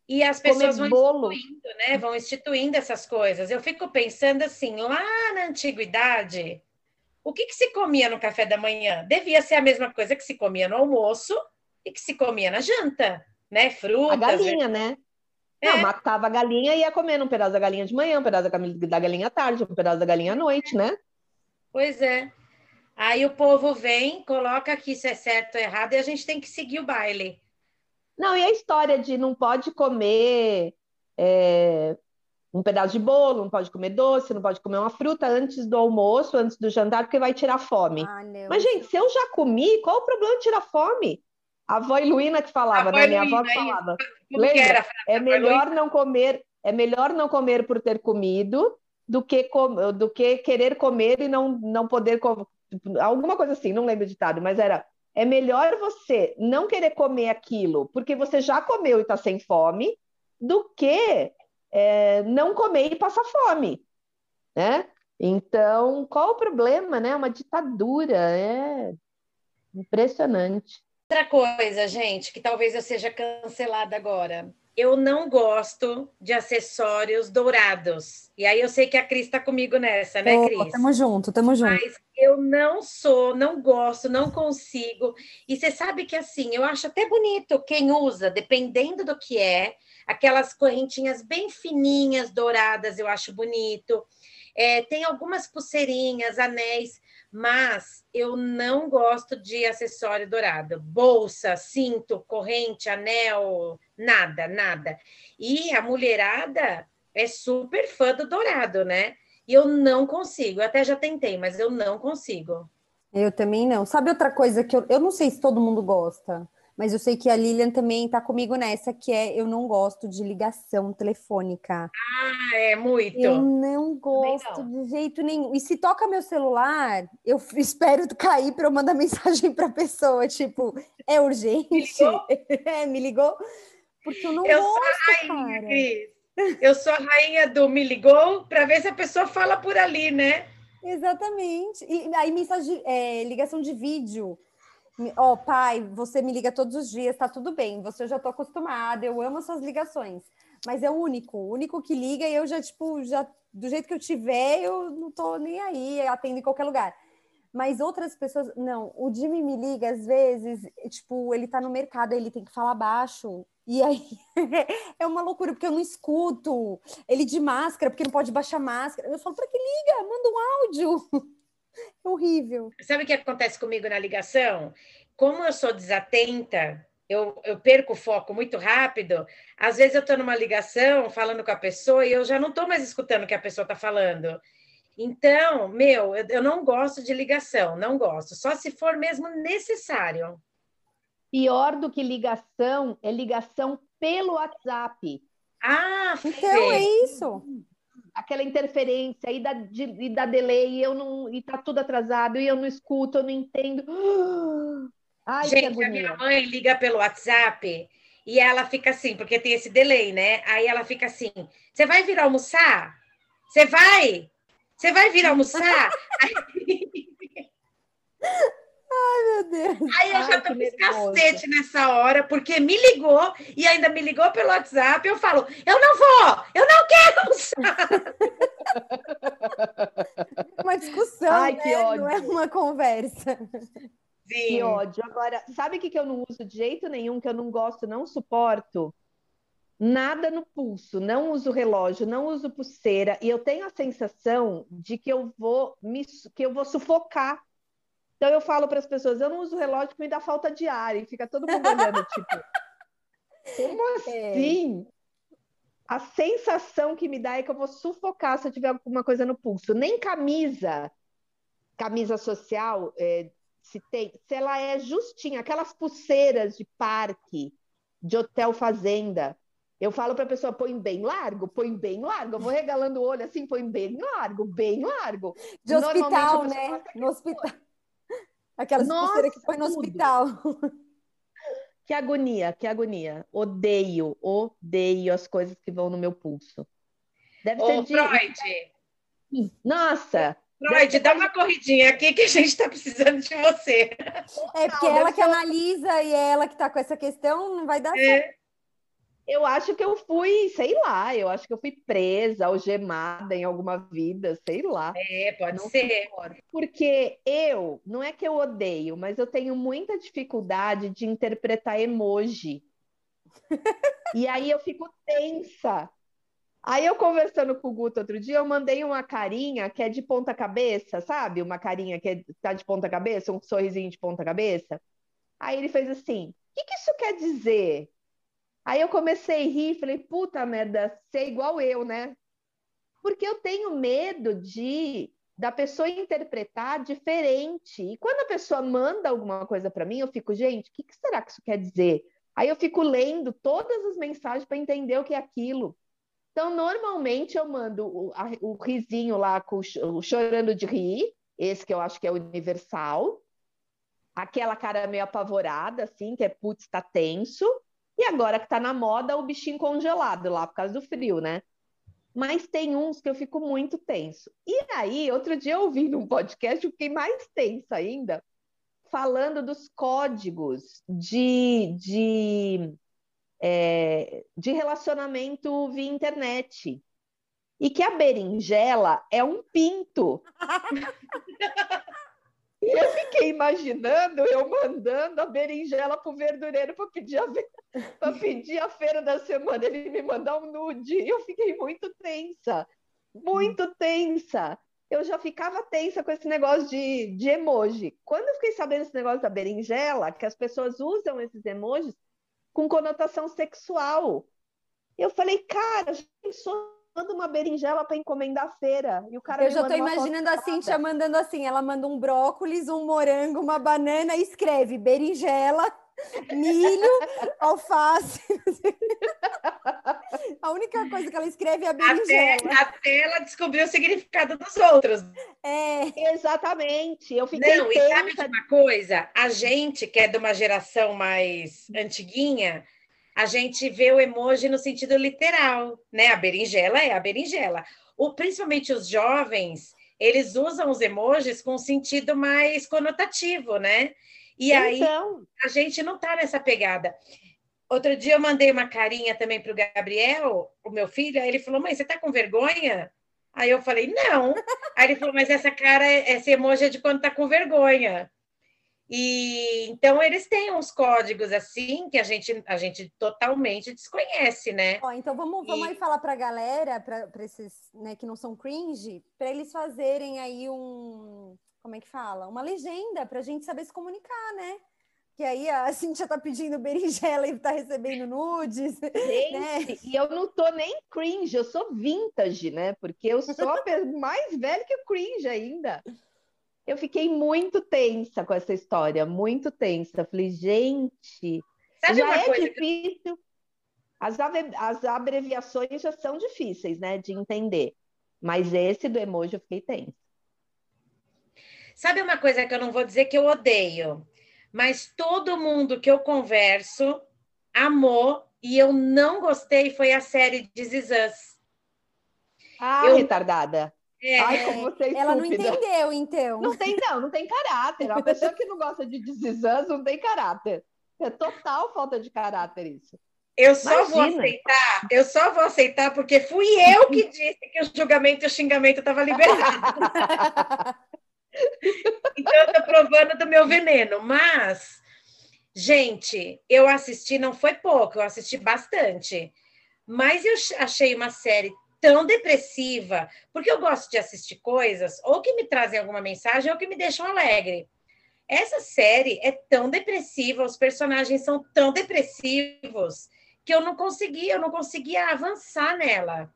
Speaker 1: E as pessoas Comer vão bolo. instituindo, né? Vão instituindo essas coisas. Eu fico pensando assim, lá na antiguidade, o que, que se comia no café da manhã? Devia ser a mesma coisa que se comia no almoço e que se comia na janta, né? Frutas. A
Speaker 3: galinha, né? É. Não, matava a galinha e ia comendo um pedaço da galinha de manhã, um pedaço da galinha à tarde, um pedaço da galinha à noite, né?
Speaker 1: Pois é. Aí o povo vem, coloca aqui se é certo ou errado, e a gente tem que seguir o baile.
Speaker 3: Não, e a história de não pode comer é, um pedaço de bolo, não pode comer doce, não pode comer uma fruta antes do almoço, antes do jantar, porque vai tirar fome. Ah, Mas, gente, se eu já comi, qual o problema de tirar fome? A avó Iluína que falava, né? Minha avó que falava. Lembra? É melhor não comer, é melhor não comer por ter comido do que, com, do que querer comer e não, não poder alguma coisa assim, não lembro o ditado, mas era é melhor você não querer comer aquilo porque você já comeu e está sem fome, do que é, não comer e passar fome, né? Então, qual o problema, né? Uma ditadura, é impressionante.
Speaker 1: Outra coisa, gente, que talvez eu seja cancelada agora eu não gosto de acessórios dourados. E aí eu sei que a Cris está comigo nessa, né, Cris?
Speaker 4: tamo junto, tamo junto.
Speaker 1: Mas eu não sou, não gosto, não consigo. E você sabe que assim, eu acho até bonito quem usa, dependendo do que é, aquelas correntinhas bem fininhas, douradas, eu acho bonito. É, tem algumas pulseirinhas, anéis mas eu não gosto de acessório dourado. Bolsa, cinto, corrente, anel, nada, nada. E a mulherada é super fã do dourado, né? E eu não consigo. Eu até já tentei, mas eu não consigo.
Speaker 4: Eu também não. Sabe outra coisa que eu, eu não sei se todo mundo gosta? Mas eu sei que a Lilian também está comigo nessa, que é eu não gosto de ligação telefônica.
Speaker 1: Ah, é muito.
Speaker 4: Eu não gosto não. de jeito nenhum. E se toca meu celular, eu espero (laughs) cair para eu mandar mensagem para a pessoa, tipo, é urgente? Me ligou? (laughs) é, me ligou? Porque eu não eu gosto, sou a rainha.
Speaker 1: Cris. Eu sou a rainha do me ligou para ver se a pessoa fala por ali, né?
Speaker 4: Exatamente. E aí, mensagem, é, ligação de vídeo. Ó, oh, pai, você me liga todos os dias, tá tudo bem. Você eu já tô acostumada, eu amo as suas ligações. Mas é o único, o único que liga e eu já, tipo, já do jeito que eu tiver, eu não tô nem aí, atendo em qualquer lugar. Mas outras pessoas, não, o Jimmy me liga às vezes, tipo, ele tá no mercado, ele tem que falar baixo. E aí (laughs) é uma loucura, porque eu não escuto. Ele de máscara, porque não pode baixar máscara. Eu falo, para que liga? Manda um áudio. É horrível.
Speaker 1: Sabe o que acontece comigo na ligação? Como eu sou desatenta, eu, eu perco o foco muito rápido. Às vezes eu estou numa ligação falando com a pessoa e eu já não estou mais escutando o que a pessoa está falando. Então, meu, eu, eu não gosto de ligação, não gosto. Só se for mesmo necessário.
Speaker 3: Pior do que ligação é ligação pelo WhatsApp.
Speaker 1: Ah,
Speaker 4: então é isso
Speaker 3: aquela interferência e da, de, e da delay, e eu não, e tá tudo atrasado, e eu não escuto, eu não entendo. (gasps)
Speaker 1: Ai, Gente, a minha mãe liga pelo WhatsApp e ela fica assim, porque tem esse delay, né? Aí ela fica assim: você vai vir almoçar? Você vai? Você vai vir almoçar? (laughs)
Speaker 4: Ai, meu Deus.
Speaker 1: Aí eu Ai, já tô com cacete nessa hora, porque me ligou e ainda me ligou pelo WhatsApp. Eu falo, eu não vou, eu não quero (laughs)
Speaker 4: uma discussão, Ai, né? que ódio. não é uma conversa.
Speaker 3: Sim. Que ódio. Agora, sabe o que, que eu não uso de jeito nenhum, que eu não gosto, não suporto? nada no pulso, não uso relógio, não uso pulseira, e eu tenho a sensação de que eu vou me, que eu vou sufocar. Então eu falo para as pessoas, eu não uso relógio porque me dá falta de ar, e fica todo mundo olhando, tipo, (laughs) como é. assim? É. A sensação que me dá é que eu vou sufocar se eu tiver alguma coisa no pulso. Nem camisa, camisa social, é, se tem, se ela é justinha, aquelas pulseiras de parque, de hotel fazenda, eu falo para a pessoa, põe bem largo, põe bem largo. Eu vou regalando o olho assim, põe bem largo, bem largo.
Speaker 4: De hospital, né? No hospital. Aquela pulseira que põe no tudo. hospital. (laughs)
Speaker 3: Que agonia, que agonia. Odeio, odeio as coisas que vão no meu pulso.
Speaker 1: Deve Ô, ser de... Freud.
Speaker 3: Nossa!
Speaker 1: Freud, dá uma corridinha aqui que a gente está precisando de você.
Speaker 4: É porque não, ela que analisa e é ela que está com essa questão, não vai dar é. certo.
Speaker 3: Eu acho que eu fui, sei lá, eu acho que eu fui presa, algemada em alguma vida, sei lá.
Speaker 1: É, pode não ser.
Speaker 3: Porque eu, não é que eu odeio, mas eu tenho muita dificuldade de interpretar emoji. (laughs) e aí eu fico tensa. Aí eu conversando com o Guto outro dia, eu mandei uma carinha que é de ponta cabeça, sabe? Uma carinha que é, tá de ponta cabeça, um sorrisinho de ponta cabeça. Aí ele fez assim: o que, que isso quer dizer? Aí eu comecei a rir, falei, puta merda, ser igual eu, né? Porque eu tenho medo de da pessoa interpretar diferente. E quando a pessoa manda alguma coisa para mim, eu fico, gente, o que, que, será que isso quer dizer? Aí eu fico lendo todas as mensagens para entender o que é aquilo. Então, normalmente eu mando o, a, o risinho lá, com o chorando de rir, esse que eu acho que é universal. Aquela cara meio apavorada, assim, que é putz, tá tenso. E agora que tá na moda, o bichinho congelado lá por causa do frio, né? Mas tem uns que eu fico muito tenso. E aí, outro dia eu ouvi num podcast, eu fiquei mais tensa ainda, falando dos códigos de, de, é, de relacionamento via internet. E que a berinjela é um pinto. (laughs) E eu fiquei imaginando eu mandando a berinjela pro verdureiro para pedir, a... pedir a feira da semana, ele me mandar um nude. E eu fiquei muito tensa, muito tensa. Eu já ficava tensa com esse negócio de, de emoji. Quando eu fiquei sabendo esse negócio da berinjela, que as pessoas usam esses emojis com conotação sexual, eu falei, cara, pensou manda uma berinjela para encomendar a feira. E o cara
Speaker 4: Eu já estou imaginando a Cintia mandando assim: ela manda um brócolis, um morango, uma banana e escreve berinjela, milho, (laughs) alface. (laughs) A única coisa que ela escreve é a berinjela.
Speaker 1: Até, até ela descobriu o significado dos outros.
Speaker 3: É. Exatamente. Eu fiquei
Speaker 1: Não, tensa. e sabe de uma coisa? A gente, que é de uma geração mais antiguinha, a gente vê o emoji no sentido literal, né? A berinjela é a berinjela. O, principalmente os jovens, eles usam os emojis com sentido mais conotativo, né? E então... aí a gente não tá nessa pegada. Outro dia eu mandei uma carinha também para o Gabriel, o meu filho, aí ele falou: Mãe, você tá com vergonha? Aí eu falei: Não. Aí ele falou: Mas essa cara, esse emoji é de quando tá com vergonha. E então eles têm uns códigos assim que a gente, a gente totalmente desconhece, né?
Speaker 4: Ó, então vamos, vamos e... aí falar para a galera, para esses né, que não são cringe, para eles fazerem aí um. Como é que fala? Uma legenda para a gente saber se comunicar, né? Que aí a (laughs) Cintia tá pedindo berinjela e tá recebendo nudes.
Speaker 3: Gente, né? e eu não tô nem cringe, eu sou vintage, né? Porque eu sou (laughs) mais velha que o cringe ainda. Eu fiquei muito tensa com essa história, muito tensa. Falei, gente, Sabe já é difícil. Que... As, as abreviações já são difíceis, né, de entender. Mas esse do emoji eu fiquei tensa.
Speaker 1: Sabe uma coisa que eu não vou dizer que eu odeio, mas todo mundo que eu converso amou e eu não gostei foi a série de Zizãs.
Speaker 3: Ah, eu... retardada.
Speaker 4: É, Ai, como você é ela não entendeu, então.
Speaker 3: Não tem, não, não tem caráter. A pessoa que não gosta de desizãs não tem caráter. É total falta de caráter isso.
Speaker 1: Eu só Imagina. vou aceitar, eu só vou aceitar porque fui eu que disse que o julgamento e o xingamento estava liberado. (laughs) então eu estou provando do meu veneno, mas gente, eu assisti, não foi pouco, eu assisti bastante. Mas eu achei uma série tão depressiva, porque eu gosto de assistir coisas ou que me trazem alguma mensagem ou que me deixam alegre. Essa série é tão depressiva, os personagens são tão depressivos que eu não conseguia, eu não conseguia avançar nela.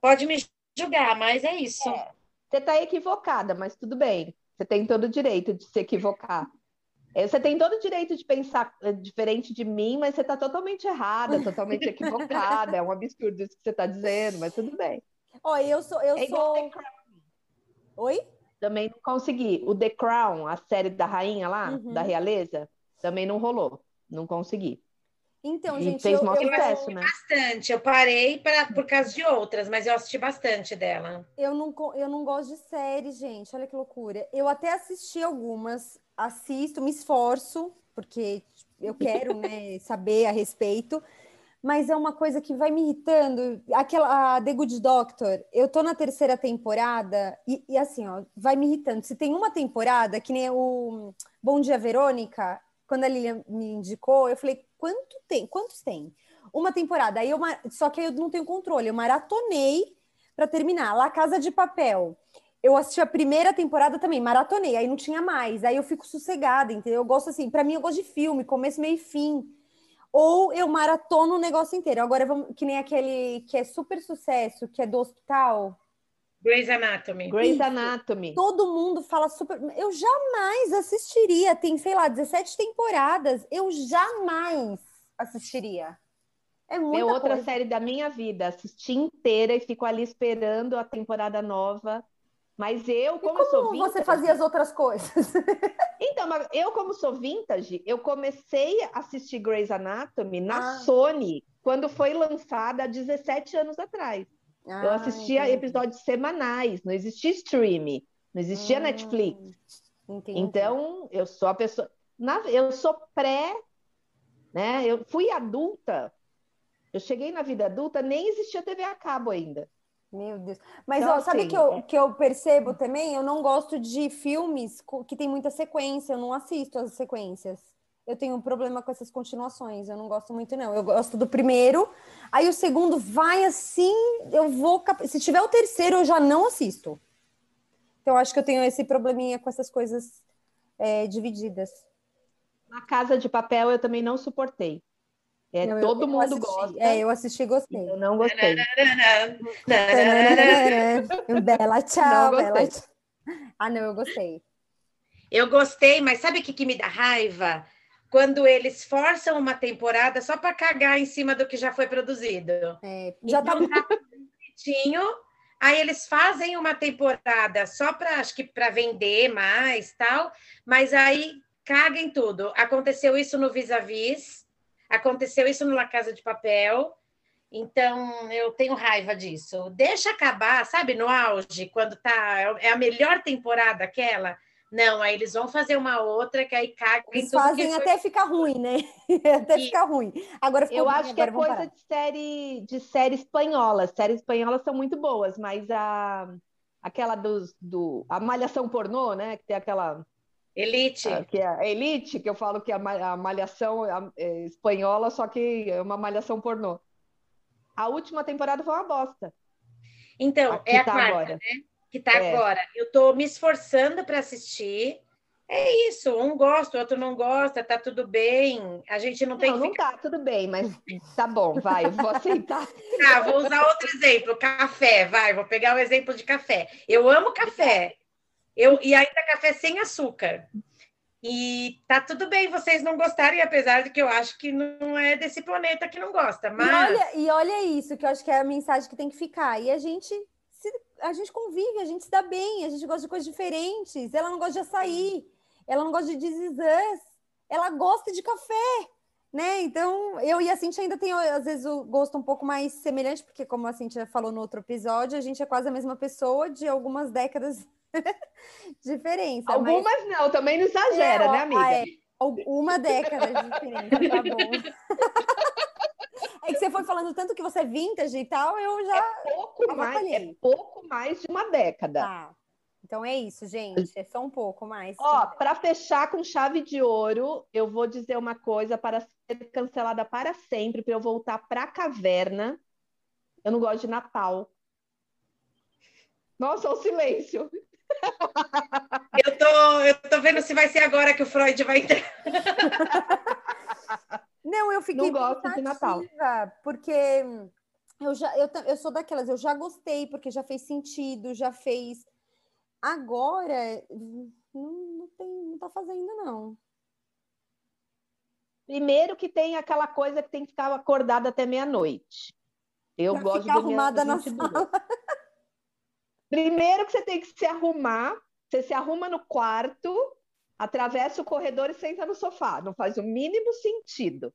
Speaker 1: Pode me julgar, mas é isso. É,
Speaker 3: você está equivocada, mas tudo bem. Você tem todo o direito de se equivocar. É, você tem todo o direito de pensar é, diferente de mim, mas você está totalmente errada, totalmente equivocada. É um absurdo isso que você está dizendo, mas tudo bem.
Speaker 4: Oi, eu sou. Eu é sou... Oi?
Speaker 3: Também não consegui. O The Crown, a série da rainha lá, uhum. da realeza, também não rolou. Não consegui.
Speaker 4: Então, e gente,
Speaker 3: fez
Speaker 4: eu,
Speaker 3: eu, sucesso,
Speaker 1: né? bastante. Eu parei pra, por causa de outras, mas eu assisti bastante dela.
Speaker 4: Eu não, eu não gosto de série, gente. Olha que loucura. Eu até assisti algumas, assisto, me esforço, porque eu quero né, (laughs) saber a respeito. Mas é uma coisa que vai me irritando. Aquela a The Good Doctor, eu tô na terceira temporada e, e assim, ó, vai me irritando. Se tem uma temporada, que nem o Bom Dia Verônica, quando a Lilian me indicou, eu falei, quanto tem? Quantos tem? Uma temporada. Aí eu, só que aí eu não tenho controle. Eu maratonei para terminar. La Casa de Papel. Eu assisti a primeira temporada também, maratonei, aí não tinha mais. Aí eu fico sossegada, entendeu? Eu gosto assim, para mim eu gosto de filme, começo, meio e fim. Ou eu maratono o negócio inteiro. Agora, vamos, que nem aquele que é super sucesso, que é do hospital.
Speaker 1: Grey's Anatomy.
Speaker 3: Grey's Anatomy.
Speaker 4: Todo mundo fala super. Eu jamais assistiria. Tem, sei lá, 17 temporadas. Eu jamais assistiria.
Speaker 3: É, é outra coisa. série da minha vida. Assisti inteira e fico ali esperando a temporada nova. Mas eu, como, como sou
Speaker 4: vintage, você fazia as outras coisas? (laughs)
Speaker 3: então, eu como sou vintage, eu comecei a assistir Grey's Anatomy na ah. Sony quando foi lançada há 17 anos atrás. Ah, eu assistia entendi. episódios semanais, não existia stream, não existia hum, Netflix. Entendi. Então, eu sou a pessoa. Na, eu sou pré, né? Eu fui adulta. Eu cheguei na vida adulta, nem existia TV a cabo ainda.
Speaker 4: Meu Deus. Mas então, ó, sabe assim, que, eu, é... que eu percebo também? Eu não gosto de filmes que tem muita sequência, eu não assisto as sequências eu tenho um problema com essas continuações. Eu não gosto muito, não. Eu gosto do primeiro, aí o segundo vai assim, eu vou. Se tiver o terceiro, eu já não assisto. Então, acho que eu tenho esse probleminha com essas coisas é, divididas.
Speaker 3: Na Casa de Papel, eu também não suportei. É, não, todo eu, mundo
Speaker 4: assisti,
Speaker 3: gosta.
Speaker 4: É, eu assisti e gostei.
Speaker 3: Eu não gostei.
Speaker 4: Bela, (laughs) tchau, Bela. Tchau. Ah, não, eu gostei.
Speaker 1: Eu gostei, mas sabe o que, que me dá raiva? quando eles forçam uma temporada só para cagar em cima do que já foi produzido.
Speaker 4: É, já tá
Speaker 1: então, tá bonitinho. Aí eles fazem uma temporada só para acho que para vender mais, tal, mas aí caga em tudo. Aconteceu isso no Vis-a-Vis, aconteceu isso no La Casa de Papel. Então, eu tenho raiva disso. Deixa acabar, sabe, no auge, quando tá é a melhor temporada aquela, não, aí eles vão fazer uma outra que aí caga.
Speaker 4: Eles fazem até foi... ficar ruim, né? (laughs) até e... ficar ruim. Agora
Speaker 3: Eu acho que é coisa de série, de série espanhola. Séries espanholas são muito boas, mas a aquela dos, do a malhação pornô, né? Que tem aquela
Speaker 1: Elite.
Speaker 3: A, que é a Elite, que eu falo que é a malhação a, é espanhola, só que é uma malhação pornô. A última temporada foi uma bosta.
Speaker 1: Então, é a tá quarta, agora. né? que tá é. agora. Eu tô me esforçando para assistir. É isso, um gosta, o outro não gosta, tá tudo bem. A gente não tem
Speaker 3: não, que. Não, ficar... tá tudo bem, mas tá bom, vai, eu vou aceitar.
Speaker 1: Tá, (laughs) vou usar outro exemplo, café, vai, vou pegar o exemplo de café. Eu amo café. Eu, e ainda café sem açúcar. E tá tudo bem vocês não gostarem, apesar de que eu acho que não é desse planeta que não gosta. Mas...
Speaker 4: E, olha, e olha isso, que eu acho que é a mensagem que tem que ficar. E a gente a gente convive, a gente se dá bem, a gente gosta de coisas diferentes. Ela não gosta de açaí, ela não gosta de desizãs, ela gosta de café, né? Então, eu e a Cintia ainda tem, às vezes, o gosto um pouco mais semelhante, porque, como a Cintia falou no outro episódio, a gente é quase a mesma pessoa de algumas décadas (laughs) diferença.
Speaker 3: Algumas mas... não, também não exagera, é, né, amiga? Ah, é.
Speaker 4: Uma década de diferença, tá bom. (laughs) É que você foi falando tanto que você é vintage e tal, eu já.
Speaker 3: É pouco, mais, é pouco mais de uma década. Tá.
Speaker 4: Então é isso, gente. É só um pouco mais.
Speaker 3: Ó, para fechar com chave de ouro, eu vou dizer uma coisa para ser cancelada para sempre, para eu voltar para a caverna. Eu não gosto de Natal. Nossa, o silêncio.
Speaker 1: Eu tô, eu tô vendo se vai ser agora que o Freud vai entrar.
Speaker 4: Não, eu fiquei
Speaker 3: Não gosto de Natal.
Speaker 4: porque eu já eu, eu sou daquelas, eu já gostei, porque já fez sentido, já fez. Agora não, não tem, não tá fazendo, não.
Speaker 3: Primeiro que tem aquela coisa que tem que ficar acordada até meia-noite. Eu
Speaker 4: Pra
Speaker 3: gosto de
Speaker 4: ficar
Speaker 3: às
Speaker 4: arrumada na
Speaker 3: 22. Primeiro que você tem que se arrumar, você se arruma no quarto, atravessa o corredor e senta no sofá. Não faz o mínimo sentido.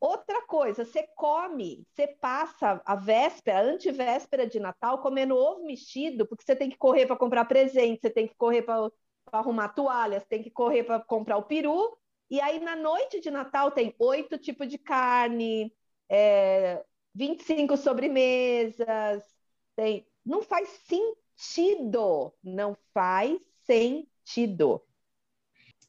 Speaker 3: Outra coisa, você come, você passa a véspera, antivéspera de Natal, comendo ovo mexido, porque você tem que correr para comprar presente, você tem que correr para arrumar toalhas, tem que correr para comprar o peru. E aí, na noite de Natal, tem oito tipos de carne, é, 25 sobremesas, tem... não faz sentido, não faz sentido.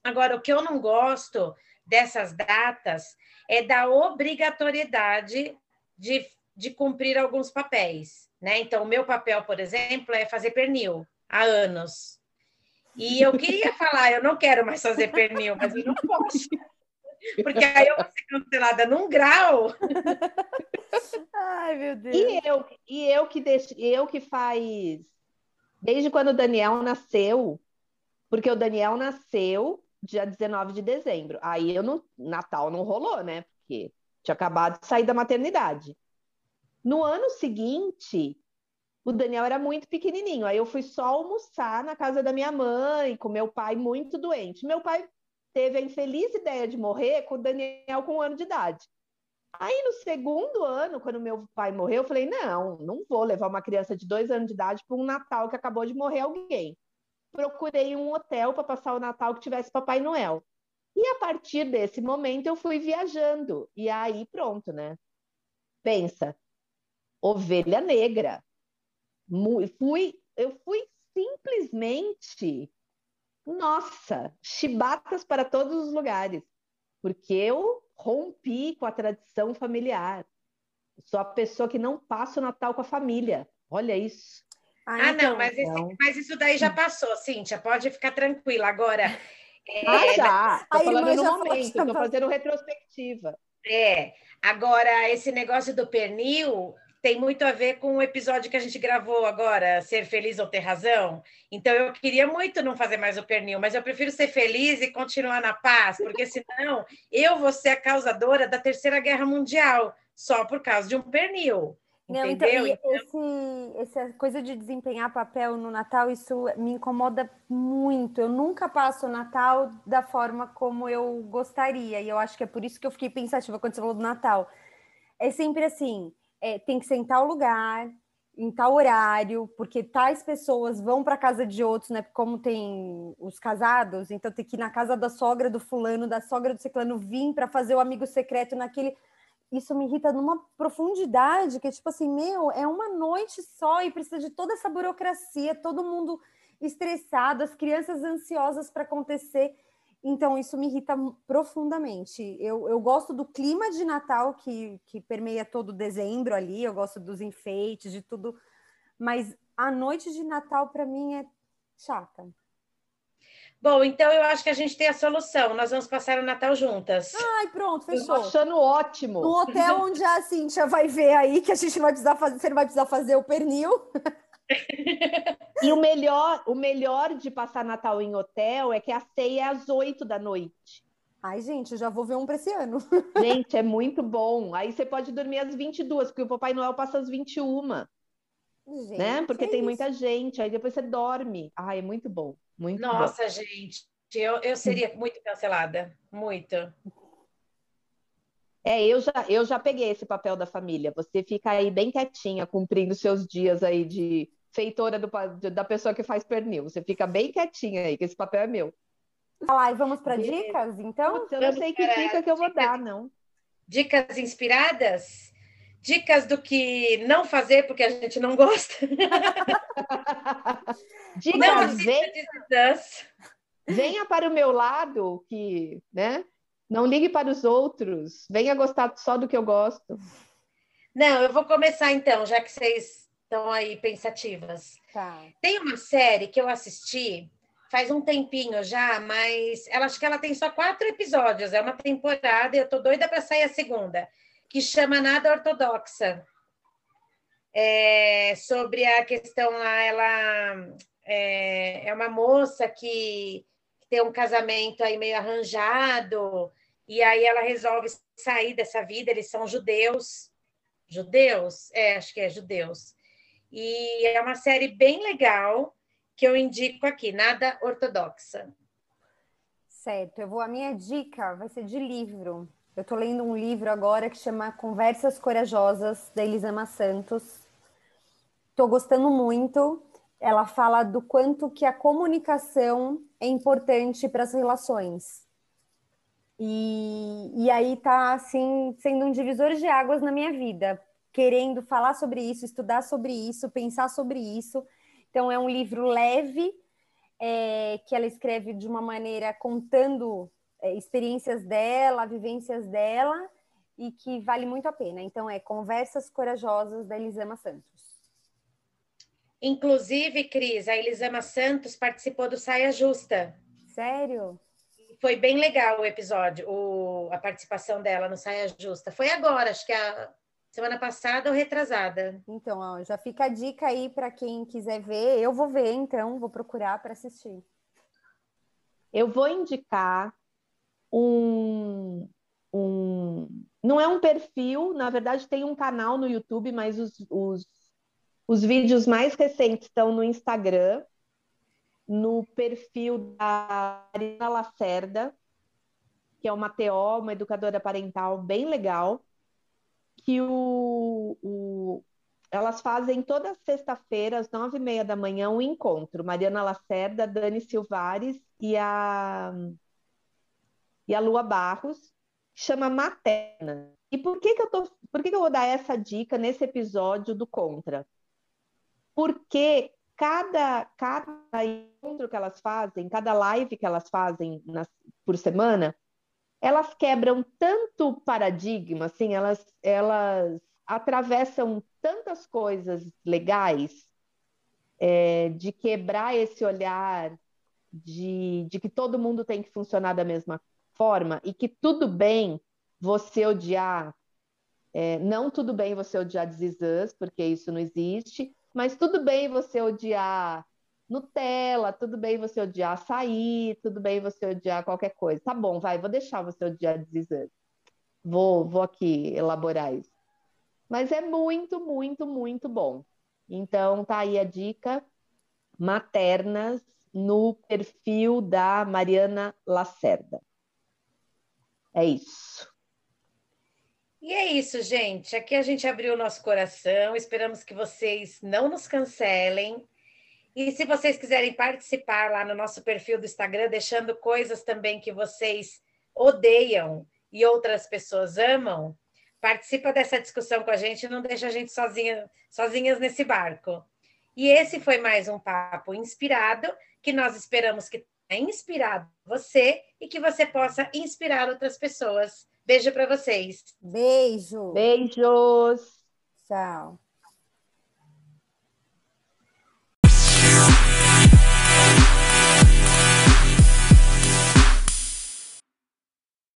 Speaker 1: Agora, o que eu não gosto dessas datas é da obrigatoriedade de, de cumprir alguns papéis, né? Então, o meu papel, por exemplo, é fazer pernil há anos. E eu queria (laughs) falar, eu não quero mais fazer pernil, mas eu não posso. (laughs) (laughs) Porque aí eu vou ser cancelada num grau.
Speaker 4: Ai, meu Deus.
Speaker 3: E eu, e eu que deixo, eu que faz desde quando o Daniel nasceu, porque o Daniel nasceu dia 19 de dezembro. Aí eu não, Natal não rolou, né? Porque tinha acabado de sair da maternidade. No ano seguinte, o Daniel era muito pequenininho. Aí eu fui só almoçar na casa da minha mãe, com meu pai muito doente. Meu pai teve a infeliz ideia de morrer com o Daniel com um ano de idade. Aí no segundo ano, quando meu pai morreu, eu falei: não, não vou levar uma criança de dois anos de idade para um Natal que acabou de morrer alguém. Procurei um hotel para passar o Natal que tivesse Papai Noel. E a partir desse momento eu fui viajando. E aí pronto, né? Pensa, ovelha negra. Fui, eu fui simplesmente, nossa, chibatas para todos os lugares, porque eu rompi com a tradição familiar. Sou a pessoa que não passa o Natal com a família. Olha isso.
Speaker 1: Ah,
Speaker 4: então,
Speaker 1: não, mas, esse-
Speaker 3: não.
Speaker 1: mas isso daí já passou, Cíntia, pode ficar tranquila. Agora, é,
Speaker 3: Ah, já. (laughs)
Speaker 4: Irmã
Speaker 3: falando no momento, tô fazendo retrospectiva.
Speaker 1: É, agora esse negócio do pernil tem muito a ver com o episódio que a gente gravou agora, Ser Feliz ou Ter Razão. Então eu queria muito não fazer mais o pernil, mas eu prefiro ser feliz e continuar na paz, porque senão eu vou ser a causadora da Terceira Guerra Mundial, só por causa de um pernil.
Speaker 4: Não, então,
Speaker 1: Entendeu?
Speaker 4: e esse, essa coisa de desempenhar papel no Natal, isso me incomoda muito. Eu nunca passo o Natal da forma como eu gostaria. E eu acho que é por isso que eu fiquei pensativa quando você falou do Natal. É sempre assim: é, tem que ser em tal lugar, em tal horário, porque tais pessoas vão para casa de outros, né? Como tem os casados, então tem que ir na casa da sogra do fulano, da sogra do ciclano, vir para fazer o amigo secreto naquele isso me irrita numa profundidade que, tipo assim, meu, é uma noite só e precisa de toda essa burocracia, todo mundo estressado, as crianças ansiosas para acontecer. Então, isso me irrita profundamente. Eu, eu gosto do clima de Natal que, que permeia todo dezembro ali, eu gosto dos enfeites, de tudo, mas a noite de Natal, para mim, é chata.
Speaker 1: Bom, então eu acho que a gente tem a solução. Nós vamos passar o Natal juntas.
Speaker 4: Ai, pronto,
Speaker 3: Eu tô
Speaker 4: fechou.
Speaker 3: achando ótimo.
Speaker 4: No hotel onde a Cintia vai ver aí, que a gente vai precisar fazer, você não vai precisar fazer o pernil. (laughs)
Speaker 3: E o melhor, o melhor de passar Natal em hotel é que a ceia é às 8 da noite.
Speaker 4: Ai, gente, eu já vou ver um para esse ano. (laughs)
Speaker 3: Gente, é muito bom. Aí você pode dormir às 22, porque o Papai Noel passa às 21,
Speaker 4: Gente,
Speaker 3: né? Porque
Speaker 4: é
Speaker 3: tem
Speaker 4: isso.
Speaker 3: muita gente. Aí depois você dorme. Ai, é muito bom. Muito bom.
Speaker 1: Nossa, gente, eu, eu seria muito cancelada. Muito.
Speaker 3: É, eu já, eu já peguei esse papel da família. Você fica aí bem quietinha, cumprindo seus dias aí de feitora do da pessoa que faz pernil. Você fica bem quietinha aí, que esse papel é meu.
Speaker 4: Vai lá, e vamos para dicas, então?
Speaker 3: Putz, eu não
Speaker 1: vamos
Speaker 3: sei que dica que eu vou
Speaker 1: dicas.
Speaker 3: dar, não.
Speaker 1: Dicas inspiradas? Dicas do que não fazer porque a gente não gosta. (laughs)
Speaker 3: Dicas,
Speaker 1: Não Us.
Speaker 3: venha para o meu lado, que, né? Não ligue para os outros. Venha gostar só do que eu gosto.
Speaker 1: Não, eu vou começar então, já que vocês estão aí pensativas.
Speaker 4: Tá.
Speaker 1: Tem uma série que eu assisti faz um tempinho já, mas ela acho que ela tem só quatro episódios, é uma temporada e eu tô doida para sair a segunda, que chama Nada Ortodoxa. É, sobre a questão lá, ela é, é uma moça que tem um casamento aí meio arranjado, e aí ela resolve sair dessa vida, eles são judeus, judeus? É, acho que é judeus. E é uma série bem legal, que eu indico aqui, nada ortodoxa.
Speaker 4: Certo, eu vou. A minha dica vai ser de livro. Eu estou lendo um livro agora que chama Conversas Corajosas, da Elisama Santos. Estou gostando muito. Ela fala do quanto que a comunicação é importante para as relações. E, e aí tá assim sendo um divisor de águas na minha vida, querendo falar sobre isso, estudar sobre isso, pensar sobre isso então, é um livro leve, é, que ela escreve de uma maneira contando é, experiências dela, vivências dela, e que vale muito a pena. Então, é Conversas Corajosas, da Elisama Santos.
Speaker 1: Inclusive, Cris, a Elisama Santos participou do Saia Justa.
Speaker 4: Sério?
Speaker 1: Foi bem legal o episódio, o, a participação dela no Saia Justa. Foi agora, acho que a, Semana passada ou retrasada.
Speaker 4: Então, ó, já fica a dica aí para quem quiser ver. Eu vou ver, então, vou procurar para assistir.
Speaker 3: Eu vou indicar um, um. Não é um perfil, na verdade, tem um canal no YouTube, mas os, os, os vídeos mais recentes estão no Instagram, no perfil da Marina Lacerda, que é uma TO, uma educadora parental bem legal que o, o, elas fazem toda sexta-feira, às nove e meia da manhã, um encontro. Mariana Lacerda, Dani Silvares e a, e a Lua Barros, chama Materna. E por que, que, eu, tô, por que, que eu vou dar essa dica nesse episódio do Contra? Porque cada, cada encontro que elas fazem, cada live que elas fazem por semana, elas quebram tanto paradigma, assim, elas, elas atravessam tantas coisas legais é, de quebrar esse olhar de, de que todo mundo tem que funcionar da mesma forma e que tudo bem você odiar, é, não tudo bem você odiar This porque isso não existe, mas tudo bem você odiar Nutella, tudo bem você odiar açaí, tudo bem você odiar qualquer coisa. Tá bom, vai, vou deixar você odiar desexame. Vou, vou aqui elaborar isso. Mas é muito, muito, muito bom. Então, tá aí a dica maternas no perfil da Mariana Lacerda. É isso.
Speaker 1: E é isso, gente. Aqui a gente abriu o nosso coração. Esperamos que vocês não nos cancelem. E se vocês quiserem participar lá no nosso perfil do Instagram, deixando coisas também que vocês odeiam e outras pessoas amam, participa dessa discussão com a gente, não deixa a gente sozinha, sozinhas nesse barco. E esse foi mais um papo inspirado, que nós esperamos que tenha inspirado você e que você possa inspirar outras pessoas. Beijo para vocês.
Speaker 4: Beijo.
Speaker 3: Beijos.
Speaker 4: Tchau.